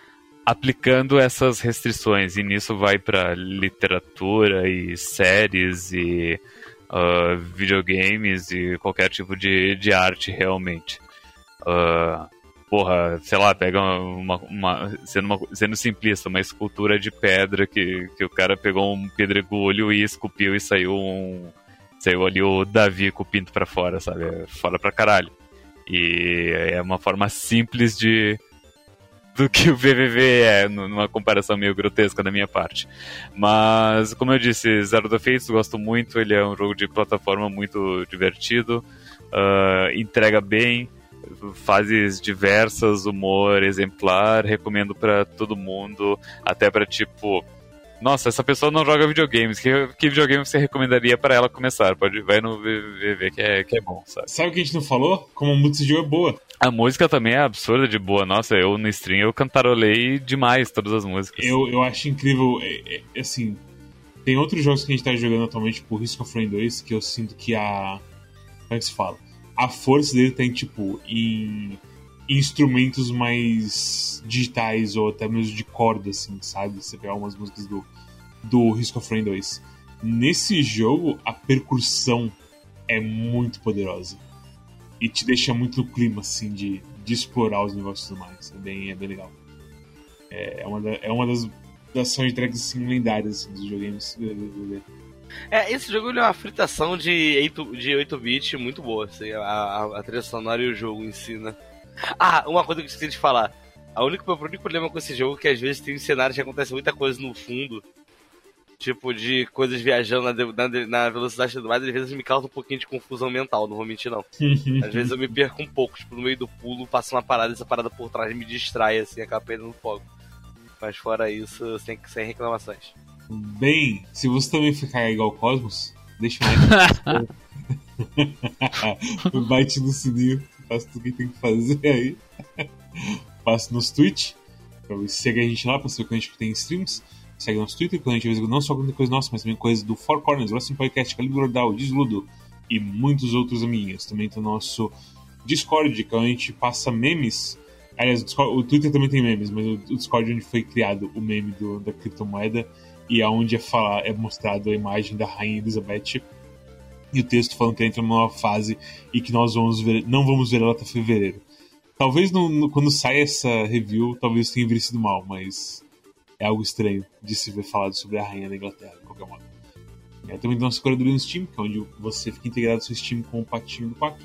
aplicando essas restrições. E nisso vai para literatura e séries e ah, videogames e qualquer tipo de, de arte realmente. Ah, porra, sei lá, pega uma, uma- sendo, uma- sendo simplista, uma escultura de pedra que, que o cara pegou um pedregulho e esculpiu e saiu um, Saiu ali o Davi com o pinto pra fora, sabe? É fora pra caralho. E é uma forma simples de. do que o VVV é, numa comparação meio grotesca da minha parte. Mas, como eu disse, Zero Defeitos gosto muito, ele é um jogo de plataforma muito divertido, uh, entrega bem, fases diversas, humor exemplar, recomendo para todo mundo, até para tipo nossa, essa pessoa não joga videogames. Que, que videogame você recomendaria para ela começar? Pode vai no VV que é, que é bom, sabe? Sabe o que a gente não falou? Como a música é boa. A música também é absurda de boa. Nossa, eu no stream eu cantarolei demais todas as músicas. Eu, eu acho incrível, é, é, assim. Tem outros jogos que a gente tá jogando atualmente, tipo Risk of Rain 2, que eu sinto que a. Como é que se fala? A força dele tem, tipo, em instrumentos mais digitais ou até mesmo de corda, assim, sabe? Você pegar algumas músicas do, do Risk of Rain 2. Nesse jogo, a percussão é muito poderosa. E te deixa muito no clima, assim, de, de explorar os negócios tudo mais. É bem, é bem legal. É, é uma, da, é uma das, das soundtracks, assim, lendárias assim, dos videogames. É, esse jogo é uma fritação de 8-bit de 8 muito boa. Assim, a, a, a trilha sonora e o jogo em si, né? Ah, uma coisa que eu esqueci de falar. A única, o único problema com esse jogo é que às vezes tem cenários que acontece muita coisa no fundo. Tipo, de coisas viajando na, na, na velocidade do mais, às vezes me causa um pouquinho de confusão mental, não vou mentir não. <laughs> às vezes eu me perco um pouco, tipo, no meio do pulo, passa uma parada, essa parada por trás me distrai, assim, acaba perdendo fogo. Mas fora isso, sem, sem reclamações. Bem, se você também ficar igual ao Cosmos, deixa o like. <laughs> <laughs> Bate no sininho faço tudo que tem que fazer aí. Faço nos. Pra você seguir a gente lá, pra saber quando a gente tem streams. Segue nosso Twitter, quando a gente vê não só coisa nossa, mas também coisa do Four Corners, Wrestling Podcast, Calibro Ordal, Desludo e muitos outros amiguinhos. Também tem o nosso Discord, que é a gente passa memes. Aliás, o, Discord, o Twitter também tem memes, mas o, Discord é onde foi criado o meme do, da criptomoeda e aonde é, falar, é mostrado a imagem da Rainha Elizabeth e o texto falando que entra numa fase e que nós vamos ver, não vamos ver ela até fevereiro. Talvez no, no, quando sai essa review, talvez tenha envelhecido mal, mas é algo estranho de se ver falado sobre a rainha da Inglaterra, de qualquer modo. É, também tem nossa curadoria no Steam, que é onde você fica integrado ao seu Steam com o patinho do Pac,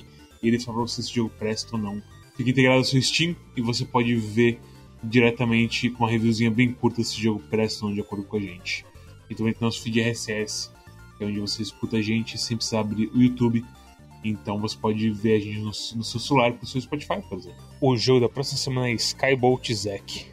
e ele fala pra você se o jogo presta ou não. Fica integrado ao seu Steam e você pode ver diretamente com uma reviewzinha bem curta se o jogo não de acordo com a gente. E também tem nosso feed RSS, que é onde você escuta a gente sem precisar abrir o YouTube. Então você pode ver a gente no, no seu celular, no seu Spotify, por exemplo. O jogo da próxima semana é Skybolt Zack.